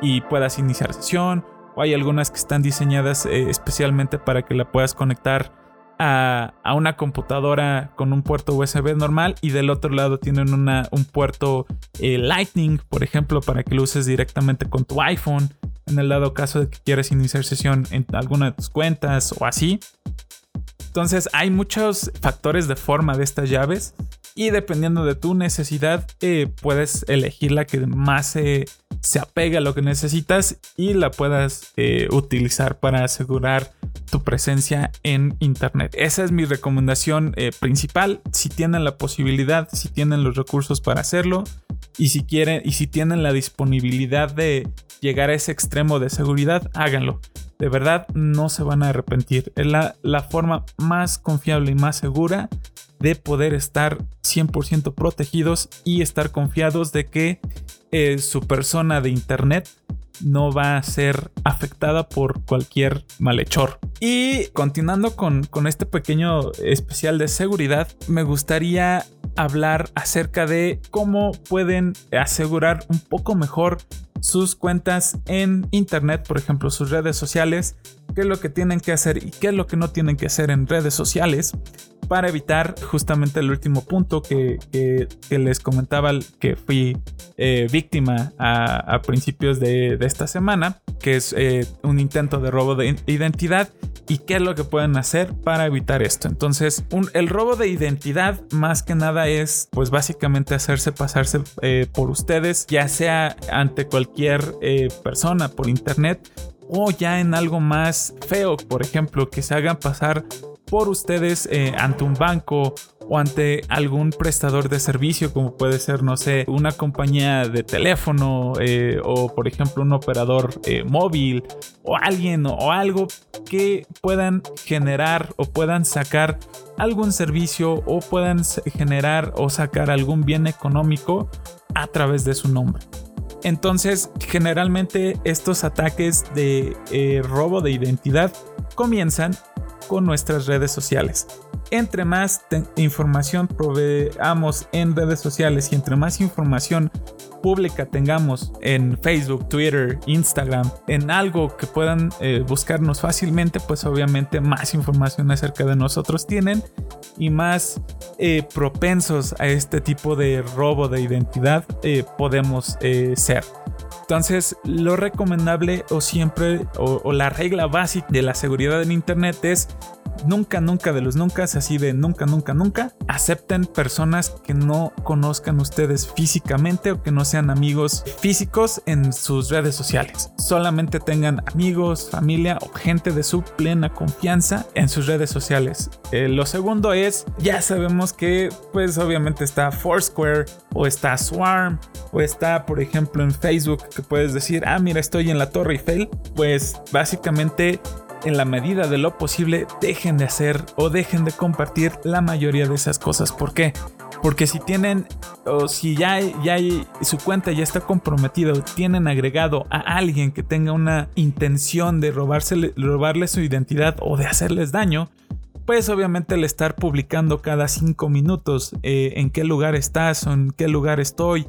y puedas iniciar sesión. O hay algunas que están diseñadas especialmente para que la puedas conectar a, una computadora con un puerto USB normal y del otro lado tienen una, un puerto eh, Lightning, por ejemplo, para que lo uses directamente con tu iPhone en el dado caso de que quieras iniciar sesión en alguna de tus cuentas o así. Entonces hay muchos factores de forma de estas llaves y dependiendo de tu necesidad eh, puedes elegir la que más se, se apega a lo que necesitas y la puedas eh, utilizar para asegurar tu presencia en internet. Esa es mi recomendación eh, principal. Si tienen la posibilidad, si tienen los recursos para hacerlo y si quieren y si tienen la disponibilidad de llegar a ese extremo de seguridad, háganlo. De verdad no se van a arrepentir. Es la, la forma más confiable y más segura de poder estar 100% protegidos y estar confiados de que eh, su persona de internet no va a ser afectada por cualquier malhechor. Y continuando con, con, este pequeño especial de seguridad, me gustaría hablar acerca de cómo pueden asegurar un poco mejor sus cuentas en internet, por ejemplo, sus redes sociales, qué es lo que tienen que hacer y qué es lo que no tienen que hacer en redes sociales para evitar justamente el último punto que, les comentaba que fui eh, víctima a, principios de, esta semana, que es eh, un intento de robo de identidad y qué es lo que pueden hacer para evitar esto. Entonces, el robo de identidad más que nada es pues básicamente hacerse pasarse eh, por ustedes, ya sea ante cualquier persona por internet o ya en algo más feo, por ejemplo, que se hagan pasar por ustedes eh, ante un banco o ante algún prestador de servicio como puede ser no sé una compañía de teléfono eh, o por ejemplo un operador eh, móvil o alguien o algo que puedan generar o puedan sacar algún servicio o puedan generar o sacar algún bien económico a través de su nombre entonces, generalmente estos ataques de robo de identidad comienzan con nuestras redes sociales. Entre más información proveamos en redes sociales y entre más información pública tengamos en Facebook, Twitter, Instagram, en algo que puedan eh, buscarnos fácilmente, pues obviamente más información acerca de nosotros tienen y más eh, propensos a este tipo de robo de identidad eh, podemos ser. Entonces, lo recomendable o siempre, o, la regla básica de la seguridad en Internet es nunca, nunca de los nunca, así de nunca, nunca, nunca, acepten personas que no conozcan ustedes físicamente o que no sean amigos físicos en sus redes sociales. Solamente tengan amigos, familia o gente de su plena confianza en sus redes sociales. Eh, lo segundo es, ya sabemos que pues obviamente está Foursquare o está Swarm o está por ejemplo en Facebook que puedes decir, ah mira estoy en la Torre Eiffel. Pues básicamente en la medida de lo posible dejen de hacer o dejen de compartir la mayoría de esas cosas. ¿Por qué? Porque si tienen o si ya, ya su cuenta ya está comprometida o tienen agregado a alguien que tenga una intención de robarle su identidad o de hacerles daño, pues obviamente el estar publicando cada cinco minutos eh, en qué lugar estás o en qué lugar estoy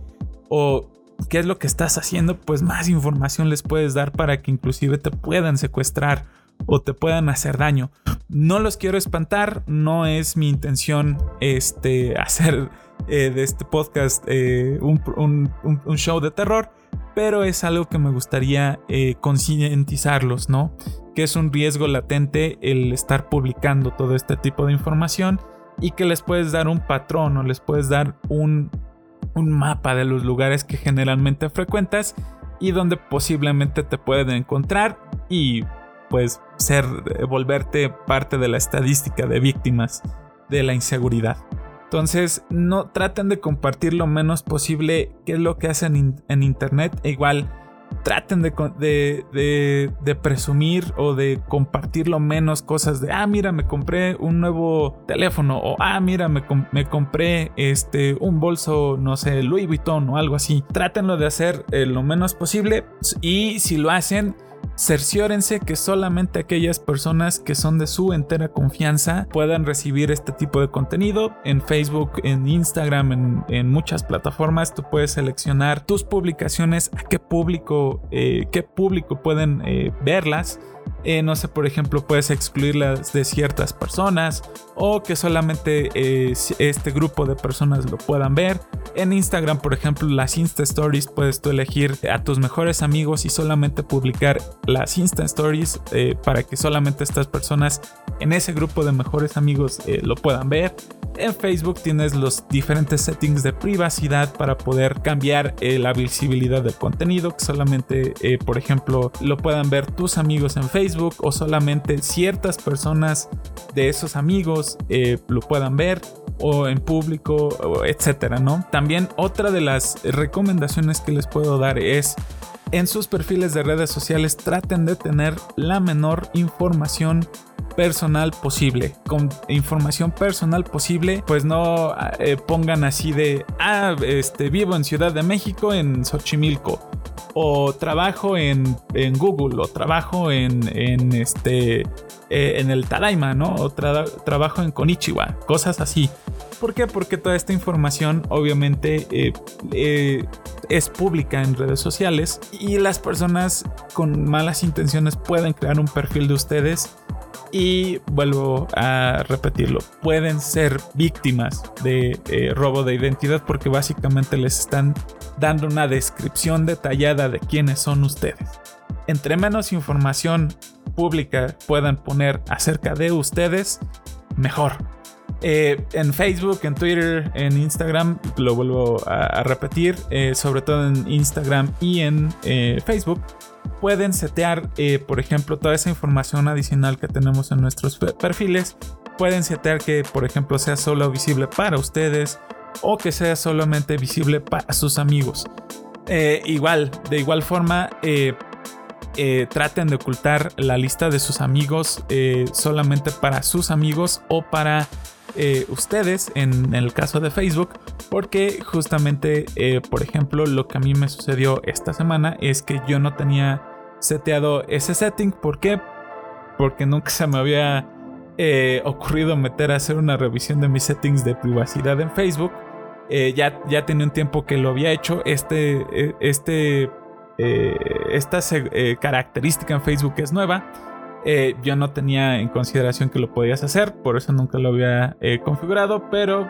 o qué es lo que estás haciendo, pues más información les puedes dar para que inclusive te puedan secuestrar o te puedan hacer daño. No los quiero espantar, no es mi intención este, [laughs] hacer eh, de este podcast eh, un, show de terror, pero es algo que me gustaría eh, concientizarlos, ¿no? Que es un riesgo latente el estar publicando todo este tipo de información y que les puedes dar un patrón o les puedes dar un, un mapa de los lugares que generalmente frecuentas y donde posiblemente te pueden encontrar y pues ser, eh, volverte parte de la estadística de víctimas de la inseguridad. Entonces, no traten de compartir lo menos posible qué es lo que hacen en internet. E igual, traten de, de, presumir o de compartir lo menos cosas de, ah, mira, me compré un nuevo teléfono o, ah, mira, me, me compré este, un bolso, no sé, Louis Vuitton o algo así. Trátenlo de hacer eh, lo menos posible y si lo hacen, cerciórense que solamente aquellas personas que son de su entera confianza puedan recibir este tipo de contenido. En Facebook, en Instagram, en, muchas plataformas, tú puedes seleccionar tus publicaciones, a qué público, eh, qué público pueden eh, verlas. Eh, no sé, por ejemplo, puedes excluirlas de ciertas personas o que solamente este grupo de personas lo puedan ver. En Instagram, por ejemplo, las Insta Stories puedes tú elegir a tus mejores amigos y solamente publicar las Insta Stories eh, para que solamente estas personas en ese grupo de mejores amigos eh, lo puedan ver. En Facebook tienes los diferentes settings de privacidad para poder cambiar eh, la visibilidad del contenido, que solamente, por ejemplo, lo puedan ver tus amigos en Facebook o solamente ciertas personas de esos amigos lo puedan ver o en público, etcétera, ¿no? También otra de las recomendaciones que les puedo dar es en sus perfiles de redes sociales traten de tener la menor información personal posible. Con información personal posible, pues no eh, pongan así de, ah, este, vivo en Ciudad de México, en Xochimilco. O trabajo en, Google, o trabajo en, en este, eh, en el Tadaima, ¿no? O trabajo en Konichiwa, cosas así. ¿Por qué? Porque toda esta información obviamente eh, es pública en redes sociales y las personas con malas intenciones pueden crear un perfil de ustedes y vuelvo a repetirlo, pueden ser víctimas de eh, robo de identidad porque básicamente les están dando una descripción detallada de quiénes son ustedes. Entre menos información pública puedan poner acerca de ustedes, mejor. Eh, en Facebook, en Twitter, en Instagram, lo vuelvo a, repetir, eh, sobre todo en Instagram y en Facebook, pueden setear, por ejemplo, toda esa información adicional que tenemos en nuestros perfiles. Pueden setear que, por ejemplo, sea solo visible para ustedes o que sea solamente visible para sus amigos. igual, de igual forma, traten de ocultar la lista de sus amigos solamente para sus amigos o para eh, ustedes en el caso de Facebook, porque justamente, eh, por ejemplo, lo que a mí me sucedió esta semana es que yo no tenía seteado ese setting. ¿Por qué? Porque nunca se me había eh, ocurrido meter a hacer una revisión de mis settings de privacidad en Facebook. ya, ya tenía un tiempo que lo había hecho. Este, este, esta característica en Facebook es nueva. Eh, yo no tenía en consideración que lo podías hacer, por eso nunca lo había eh, configurado, pero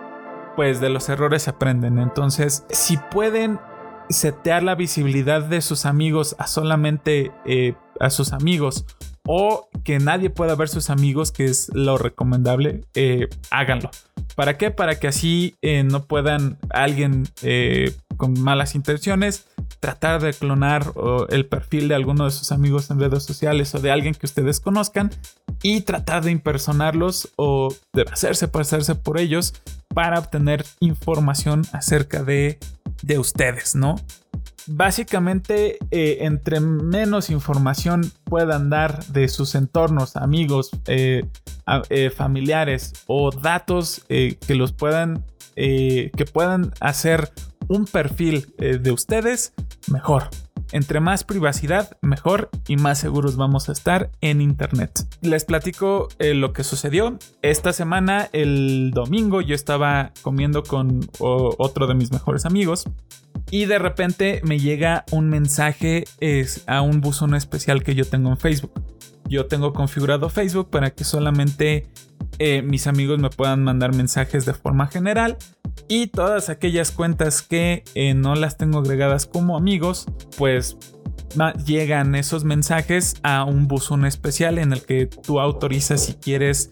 pues de los errores se aprenden. Entonces, si pueden setear la visibilidad de sus amigos a solamente eh, a sus amigos o que nadie pueda ver sus amigos, que es lo recomendable, háganlo. ¿Para qué? Para que así no puedan alguien con malas intenciones tratar de clonar el perfil de alguno de sus amigos en redes sociales o de alguien que ustedes conozcan y tratar de impersonarlos o de hacerse pasarse por ellos para obtener información acerca de, de ustedes, ¿no? Básicamente, eh, entre menos información puedan dar de sus entornos, amigos, eh, eh, familiares o datos que los puedan, que puedan hacer un perfil de ustedes, mejor. Entre más privacidad, mejor y más seguros vamos a estar en Internet. Les platico lo que sucedió. Esta semana, el domingo, yo estaba comiendo con otro de mis mejores amigos y de repente me llega un mensaje es, a un buzón especial que yo tengo en Facebook. Yo tengo configurado Facebook para que solamente eh, mis amigos me puedan mandar mensajes de forma general y todas aquellas cuentas que eh, no las tengo agregadas como amigos, pues llegan esos mensajes a un buzón especial en el que tú autorizas si quieres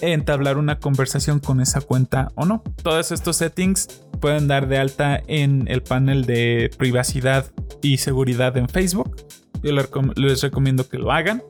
entablar una conversación con esa cuenta o no. Todos estos settings pueden dar de alta en el panel de privacidad y seguridad en Facebook. Yo les recomiendo que lo hagan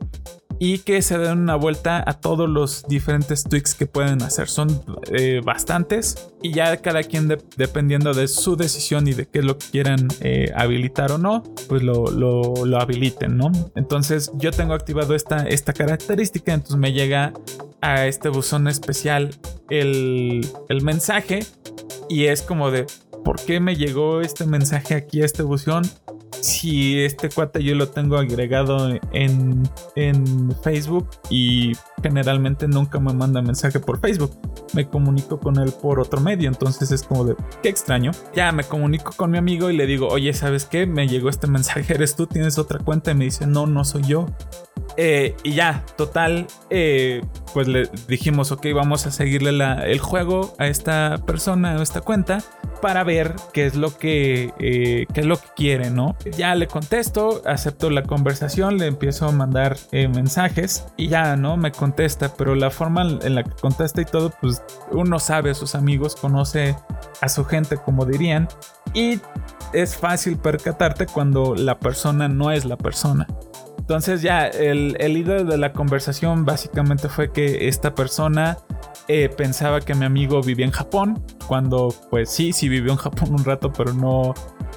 y que se den una vuelta a todos los diferentes tweaks que pueden hacer. Son eh, bastantes y ya cada quien dependiendo de su decisión y de qué es lo que quieran eh, habilitar o no, pues lo, habiliten, ¿no? Entonces yo tengo activado esta, esta característica, entonces me llega a este buzón especial el, el mensaje y es como de, ¿por qué me llegó este mensaje aquí a este buzón? Si este cuate yo lo tengo agregado en, en Facebook y generalmente nunca me manda mensaje por Facebook. Me comunico con él por otro medio, entonces es como de qué extraño. Ya me comunico con mi amigo y le digo, oye, ¿sabes qué? Me llegó este mensaje, ¿eres tú? ¿Tienes otra cuenta? Y me dice, no, no soy yo. Eh, y ya, total, eh, pues le dijimos, ok, vamos a seguirle el juego a esta persona, a esta cuenta, para ver qué es lo que, eh, qué es lo que quiere, ¿no? Ya le contesto, acepto la conversación, le empiezo a mandar mensajes y ya, ¿no? Me contesta, pero la forma en la que contesta y todo, pues uno sabe a sus amigos, conoce a su gente, como dirían, y es fácil percatarte cuando la persona no es la persona. Entonces ya el, el líder de la conversación básicamente fue que esta persona eh, pensaba que mi amigo vivía en Japón, cuando pues sí, sí vivió en Japón un rato, pero no,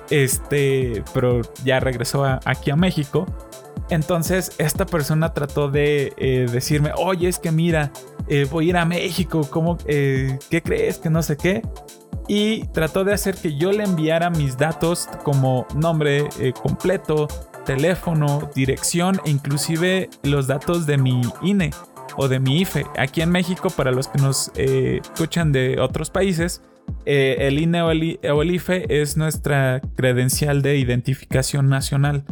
este, pero ya regresó aquí a México. Entonces esta persona trató de eh, decirme, oye, es que mira, eh, voy a ir a México, ¿cómo, ¿qué crees? Que no sé qué. Y trató de hacer que yo le enviara mis datos como nombre completo, teléfono, dirección e inclusive los datos de mi INE o de mi IFE. Aquí en México, para los que nos eh, escuchan de otros países, eh, el INE o el, IFE es nuestra credencial de identificación nacional.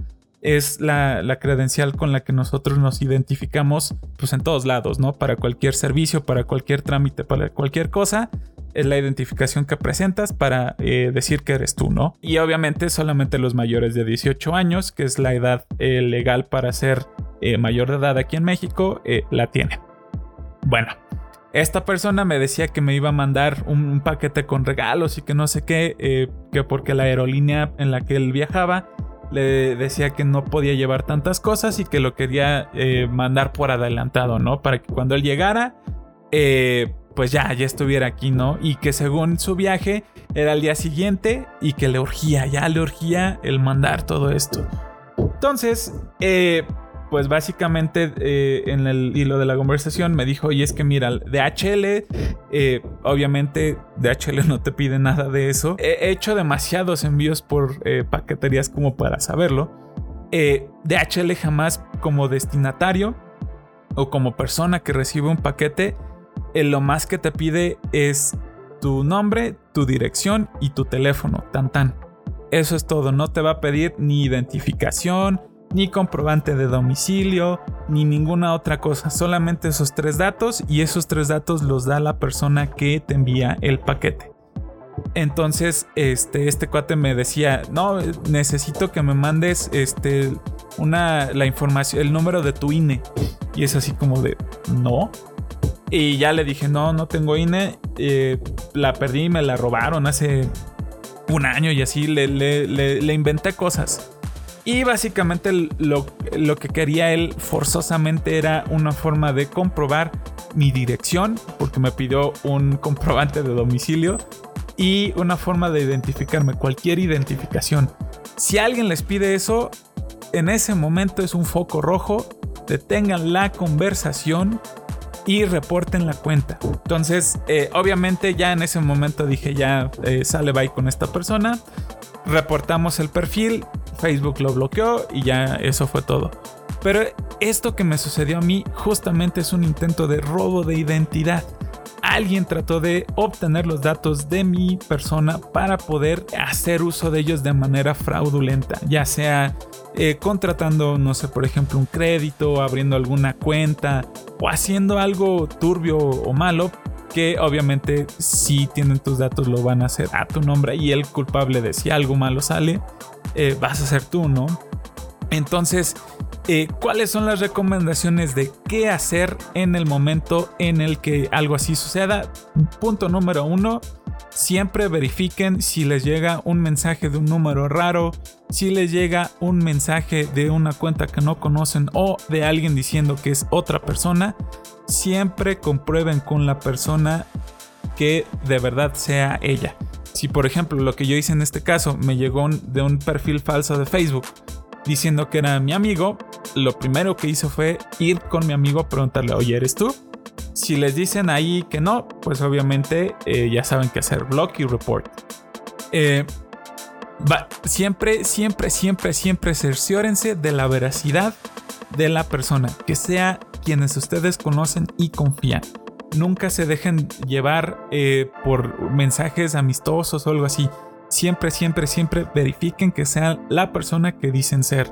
Es la, la, credencial con la que nosotros nos identificamos pues en todos lados, ¿no? Para cualquier servicio, para cualquier trámite, para cualquier cosa es la identificación que presentas para eh, decir que eres tú, ¿no? Y obviamente solamente los mayores de 18 años, que es la edad eh, legal para ser eh, mayor de edad aquí en México, la tiene. Bueno, esta persona me decía que me iba a mandar un, paquete con regalos y que no sé qué, que porque la aerolínea en la que él viajaba le decía que no podía llevar tantas cosas y que lo quería mandar por adelantado, ¿no? Para que cuando él llegara, pues ya, ya estuviera aquí, ¿no? Y que según su viaje era el día siguiente y que le urgía, ya le urgía el mandar todo esto. Entonces, eh, pues básicamente eh, en el hilo de la conversación me dijo, oye, es que mira, DHL, eh, obviamente DHL no te pide nada de eso. He hecho demasiados envíos por paqueterías como para saberlo. DHL jamás como destinatario o como persona que recibe un paquete lo más que te pide es tu nombre, tu dirección y tu teléfono, tan tan. Eso es todo, no te va a pedir ni identificación, ni comprobante de domicilio, ni ninguna otra cosa, solamente esos tres datos y esos tres datos los da la persona que te envía el paquete. Entonces, este, este cuate me decía, no, necesito que me mandes este, una, la información, el número de tu INE. Y es así como de, no. Y ya le dije, no, no tengo INE. La perdí, me la robaron hace un año y así le, le, inventé cosas. Y básicamente lo, lo, que quería él forzosamente era una forma de comprobar mi dirección, porque me pidió un [laughs] comprobante de domicilio y una forma de identificarme, cualquier identificación. Si alguien les pide eso, en ese momento es un foco rojo, detengan la conversación y reporten la cuenta. Entonces, eh, obviamente ya en ese momento dije ya eh, sale bye con esta persona. Reportamos el perfil, Facebook lo bloqueó y ya eso fue todo. Pero esto que me sucedió a mí justamente es un intento de robo de identidad. Alguien trató de obtener los datos de mi persona para poder hacer uso de ellos de manera fraudulenta, ya sea eh, contratando, no sé, por ejemplo, un crédito, abriendo alguna cuenta o haciendo algo turbio o malo que obviamente si tienen tus datos lo van a hacer a tu nombre y el culpable de si algo malo sale eh, vas a ser tú, ¿no? Entonces, eh, ¿cuáles son las recomendaciones de qué hacer en el momento en el que algo así suceda? Punto número uno, siempre verifiquen si les llega un mensaje de un número raro, si les llega un mensaje de una cuenta que no conocen o de alguien diciendo que es otra persona, siempre comprueben con la persona que de verdad sea ella. Si por ejemplo lo que yo hice en este caso me llegó de un perfil falso de Facebook diciendo que era mi amigo, lo primero que hizo fue ir con mi amigo a preguntarle, oye, ¿eres tú? Si les dicen ahí que no, pues obviamente eh, ya saben qué hacer, block y report. Eh, siempre, siempre, siempre, siempre cerciórense de la veracidad de la persona, que sea quienes ustedes conocen y confían. Nunca se dejen llevar eh, por mensajes amistosos o algo así. Siempre, siempre, siempre verifiquen que sea la persona que dicen ser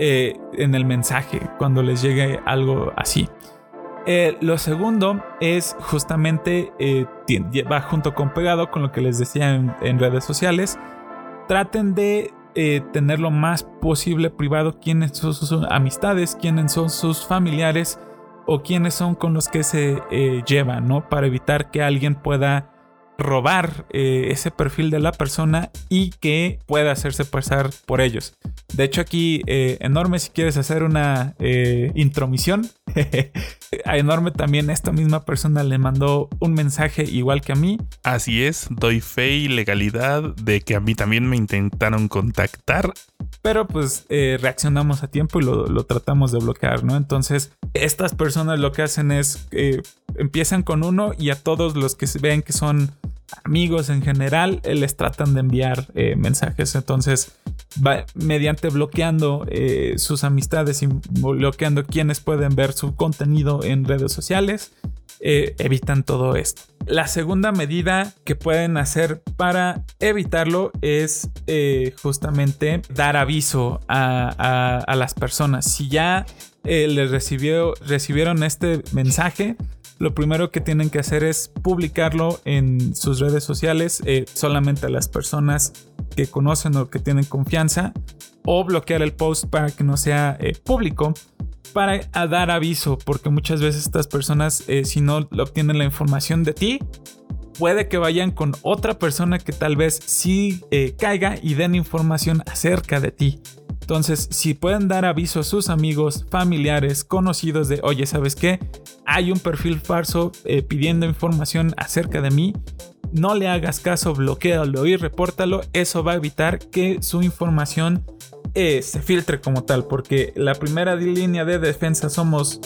en el mensaje cuando les llegue algo así. Eh, lo segundo es justamente, eh, va junto con pegado con lo que les decía en, redes sociales. Traten de eh, tener lo más posible privado quiénes son sus amistades, quiénes son sus familiares o quiénes son con los que se llevan, ¿no? Para evitar que alguien pueda robar eh, ese perfil de la persona y que pueda hacerse pasar por ellos. De hecho aquí, eh, Enorme, si quieres hacer una eh, intromisión, [laughs] a Enorme también esta misma persona le mandó un mensaje igual que a mí. Así es, doy fe y legalidad de que a mí también me intentaron contactar. Pero pues reaccionamos a tiempo y lo, lo, tratamos de bloquear, ¿no? Entonces, estas personas lo que hacen es empiezan con uno y a todos los que ven que son amigos en general eh, les tratan de enviar eh, mensajes. Entonces, mediante bloqueando eh, sus amistades y bloqueando quienes pueden ver su contenido en redes sociales, evitan todo esto. La segunda medida que pueden hacer para evitarlo es justamente dar aviso a, las personas. Si ya les recibió, recibieron este mensaje, lo primero que tienen que hacer es publicarlo en sus redes sociales, eh, solamente a las personas que conocen o que tienen confianza, o bloquear el post para que no sea eh, público, para dar aviso, porque muchas veces estas personas, eh, si no obtienen la información de ti, puede que vayan con otra persona que tal vez sí caiga y den información acerca de ti. Entonces, si pueden dar aviso a sus amigos, familiares, conocidos de, oye, ¿sabes qué? Hay un perfil falso eh, pidiendo información acerca de mí. No le hagas caso, bloquealo y repórtalo. Eso va a evitar que su información eh, se filtre como tal, porque la primera línea de defensa somos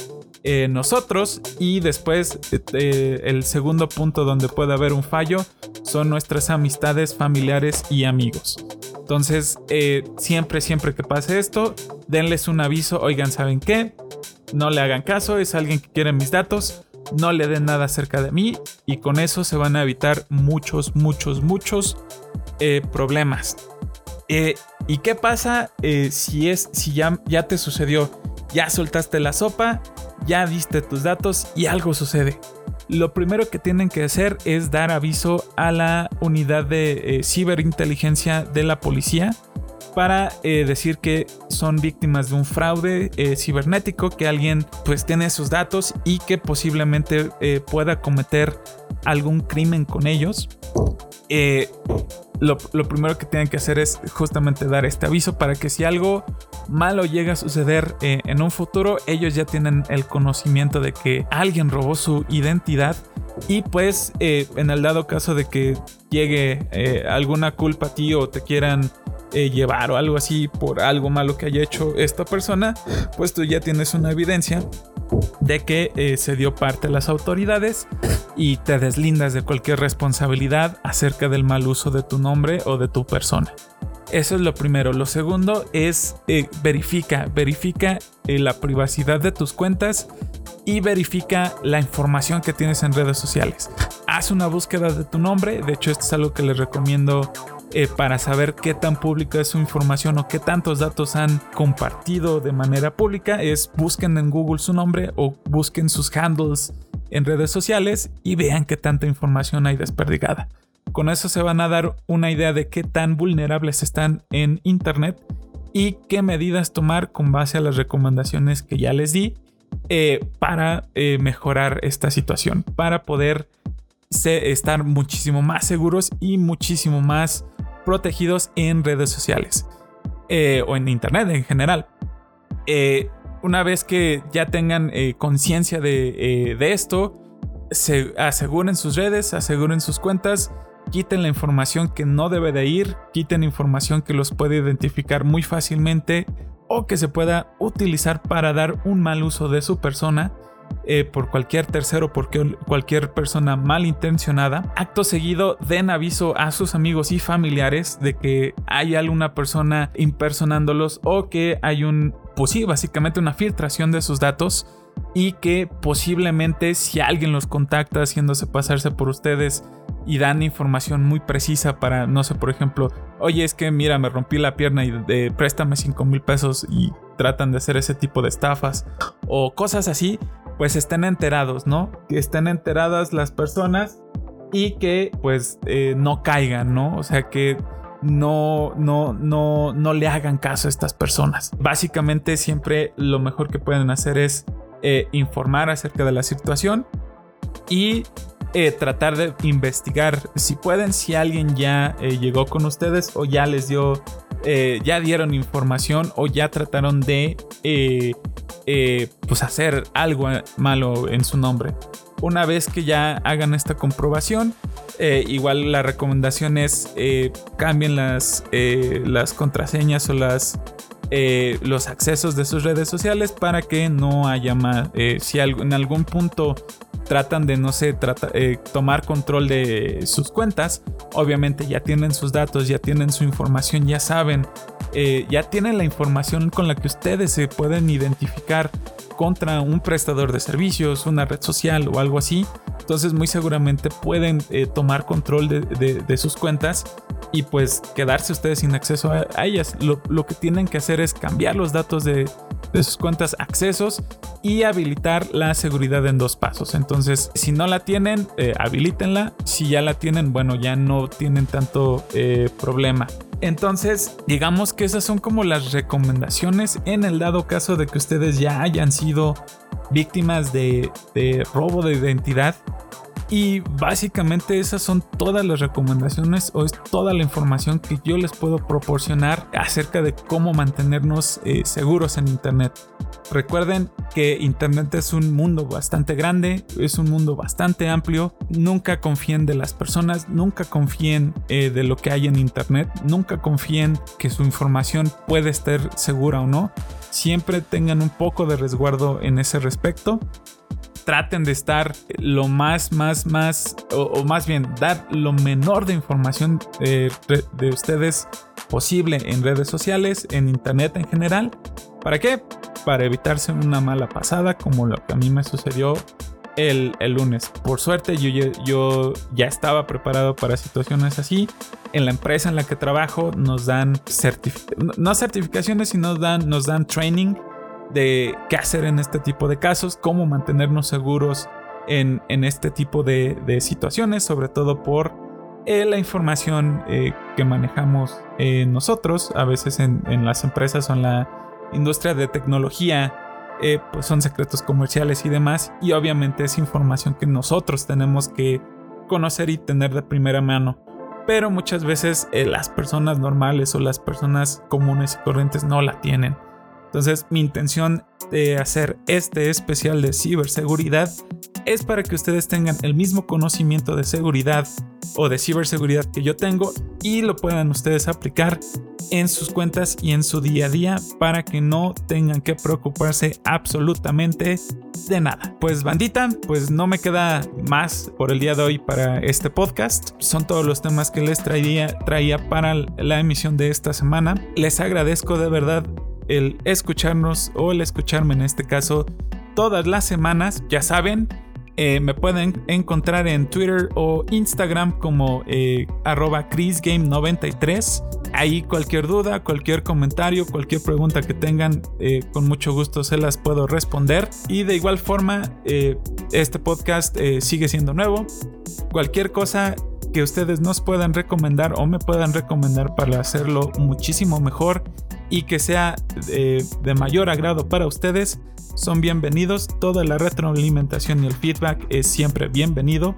eh, nosotros y después el segundo punto donde puede haber un fallo son nuestras amistades, familiares y amigos. Entonces, eh, siempre, siempre que pase esto, denles un aviso, oigan, ¿saben qué? No le hagan caso, es alguien que quiere mis datos, no le den nada acerca de mí y con eso se van a evitar muchos, muchos, muchos eh, problemas. Eh, ¿Y qué pasa si es, si ya, ya te sucedió? Ya soltaste la sopa, ya diste tus datos y algo sucede. lo primero que tienen que hacer es dar aviso a la unidad de eh, ciberinteligencia de la policía para eh, decir que son víctimas de un fraude eh, cibernético, que alguien pues tiene sus datos y que posiblemente pueda cometer algún crimen con ellos. Lo, primero que tienen que hacer es justamente dar este aviso para que si algo malo llega a suceder en un futuro, ellos ya tienen el conocimiento de que alguien robó su identidad y pues eh, en el dado caso de que llegue eh, alguna culpa a ti o te quieran eh, llevar o algo así por algo malo que haya hecho esta persona, pues tú ya tienes una evidencia de que se dio parte a las autoridades y te deslindas de cualquier responsabilidad acerca del mal uso de tu nombre o de tu persona. Eso es lo primero. Lo segundo es verifica, verifica la privacidad de tus cuentas y verifica la información que tienes en redes sociales. Haz una búsqueda de tu nombre, de hecho esto es algo que les recomiendo eh, para saber qué tan pública es su información o qué tantos datos han compartido de manera pública, es busquen en Google su nombre o busquen sus handles en redes sociales y vean qué tanta información hay desperdigada. Con eso se van a dar una idea de qué tan vulnerables están en Internet y qué medidas tomar con base a las recomendaciones que ya les di eh, para eh, mejorar esta situación, para poder estar muchísimo más seguros y muchísimo más protegidos en redes sociales eh, o en internet en general. una vez que ya tengan conciencia de, esto, se aseguren sus redes, aseguren sus cuentas, quiten la información que no debe de ir, quiten información que los puede identificar muy fácilmente o que se pueda utilizar para dar un mal uso de su persona eh, por cualquier tercero, por cualquier persona malintencionada. Acto seguido, den aviso a sus amigos y familiares de que hay alguna persona impersonándolos o que hay un, pues sí, básicamente una filtración de sus datos y que posiblemente si alguien los contacta haciéndose pasarse por ustedes y dan información muy precisa para, no sé, por ejemplo, oye, es que mira, me rompí la pierna y préstame 5 mil pesos y tratan de hacer ese tipo de estafas o cosas así, pues estén enterados, ¿no? Que estén enteradas las personas y que pues eh, no caigan, ¿no? O sea que no, no, no, no le hagan caso a estas personas. Básicamente siempre lo mejor que pueden hacer es eh, informar acerca de la situación y eh, tratar de investigar si pueden, si alguien ya eh, llegó con ustedes o ya les dio, eh, ya dieron información o ya trataron de pues hacer algo malo en su nombre. Una vez que ya hagan esta comprobación, igual la recomendación es cambien las, las contraseñas o las los accesos de sus redes sociales para que no haya más. si en algún punto tratan de, no sé, eh, tomar control de sus cuentas, obviamente ya tienen sus datos, ya tienen su información, ya saben, eh, ya tienen la información con la que ustedes se pueden identificar contra un prestador de servicios, una red social o algo así. Entonces muy seguramente pueden eh, tomar control de, sus cuentas y pues quedarse ustedes sin acceso a, ellas. Lo, que tienen que hacer es cambiar los datos de, sus cuentas accesos y habilitar la seguridad en dos pasos. Entonces si no la tienen, eh, habilítenla. Si ya la tienen, bueno, ya no tienen tanto eh, problema. Entonces, digamos que esas son como las recomendaciones en el dado caso de que ustedes ya hayan sido víctimas de, robo de identidad. Y básicamente esas son todas las recomendaciones o es toda la información que yo les puedo proporcionar acerca de cómo mantenernos eh, seguros en Internet. Recuerden que Internet es un mundo bastante grande, es un mundo bastante amplio. Nunca confíen de las personas, nunca confíen eh, de lo que hay en Internet, nunca confíen que su información puede estar segura o no. Siempre tengan un poco de resguardo en ese respecto traten de estar lo más, más, más, o, más bien dar lo menor de información eh, de ustedes posible en redes sociales, en internet en general. ¿Para qué? para evitarse una mala pasada como lo que a mí me sucedió el, lunes. Por suerte yo, yo, ya estaba preparado para situaciones así. En la empresa en la que trabajo nos dan no certificaciones, sino dan, nos dan training de qué hacer en este tipo de casos, cómo mantenernos seguros en, este tipo de, situaciones, sobre todo por eh, la información eh, que manejamos eh, nosotros, a veces en, las empresas o en la industria de tecnología, pues son secretos comerciales y demás, y obviamente es información que nosotros tenemos que conocer y tener de primera mano. Pero muchas veces las personas normales o las personas comunes y corrientes no la tienen. Entonces mi intención de hacer este especial de ciberseguridad es para que ustedes tengan el mismo conocimiento de seguridad o de ciberseguridad que yo tengo y lo puedan ustedes aplicar en sus cuentas y en su día a día para que no tengan que preocuparse absolutamente de nada. Pues bandita, pues no me queda más por el día de hoy para este podcast. Son todos los temas que les traía, traía para la emisión de esta semana. Les agradezco de verdad el escucharnos o el escucharme en este caso todas las semanas. Ya saben, eh, me pueden encontrar en Twitter o Instagram como eh, arroba chrisgame93. Ahí cualquier duda, cualquier comentario, cualquier pregunta que tengan, eh, con mucho gusto se las puedo responder. Y de igual forma, este podcast sigue siendo nuevo. Cualquier cosa que ustedes nos puedan recomendar o me puedan recomendar para hacerlo muchísimo mejor y que sea eh, de mayor agrado para ustedes, son bienvenidos. Toda la retroalimentación y el feedback es siempre bienvenido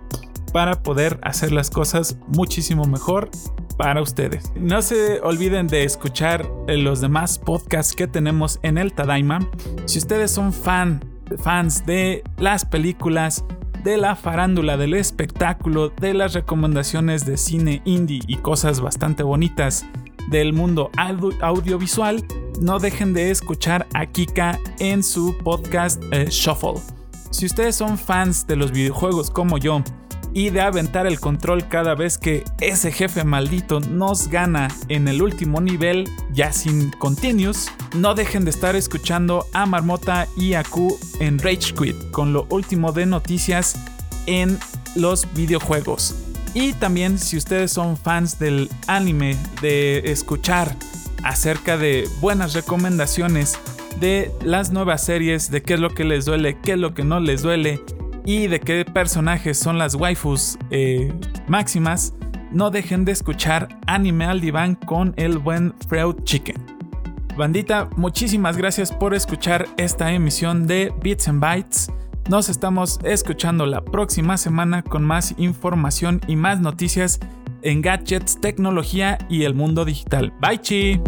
para poder hacer las cosas muchísimo mejor para ustedes. No se olviden de escuchar eh, los demás podcasts que tenemos en el Tadaima. Si ustedes son fan, fans de las películas, de la farándula, del espectáculo, de las recomendaciones de cine indie y cosas bastante bonitas del mundo audiovisual, no dejen de escuchar a Kika en su podcast eh, Shuffle. Si ustedes son fans de los videojuegos como yo y de aventar el control cada vez que ese jefe maldito nos gana en el último nivel, ya sin continuous, no dejen de estar escuchando a Marmota y a Q en Rage Quit con lo último de noticias en los videojuegos. Y también si ustedes son fans del anime, de escuchar acerca de buenas recomendaciones de las nuevas series, de qué es lo que les duele, qué es lo que no les duele y de qué personajes son las waifus eh, máximas, no dejen de escuchar Anime al Diván con el buen Freud Chicken. Bandita, muchísimas gracias por escuchar esta emisión de Bits and Bytes. Nos estamos escuchando la próxima semana con más información y más noticias en gadgets, tecnología y el mundo digital. Bye chi.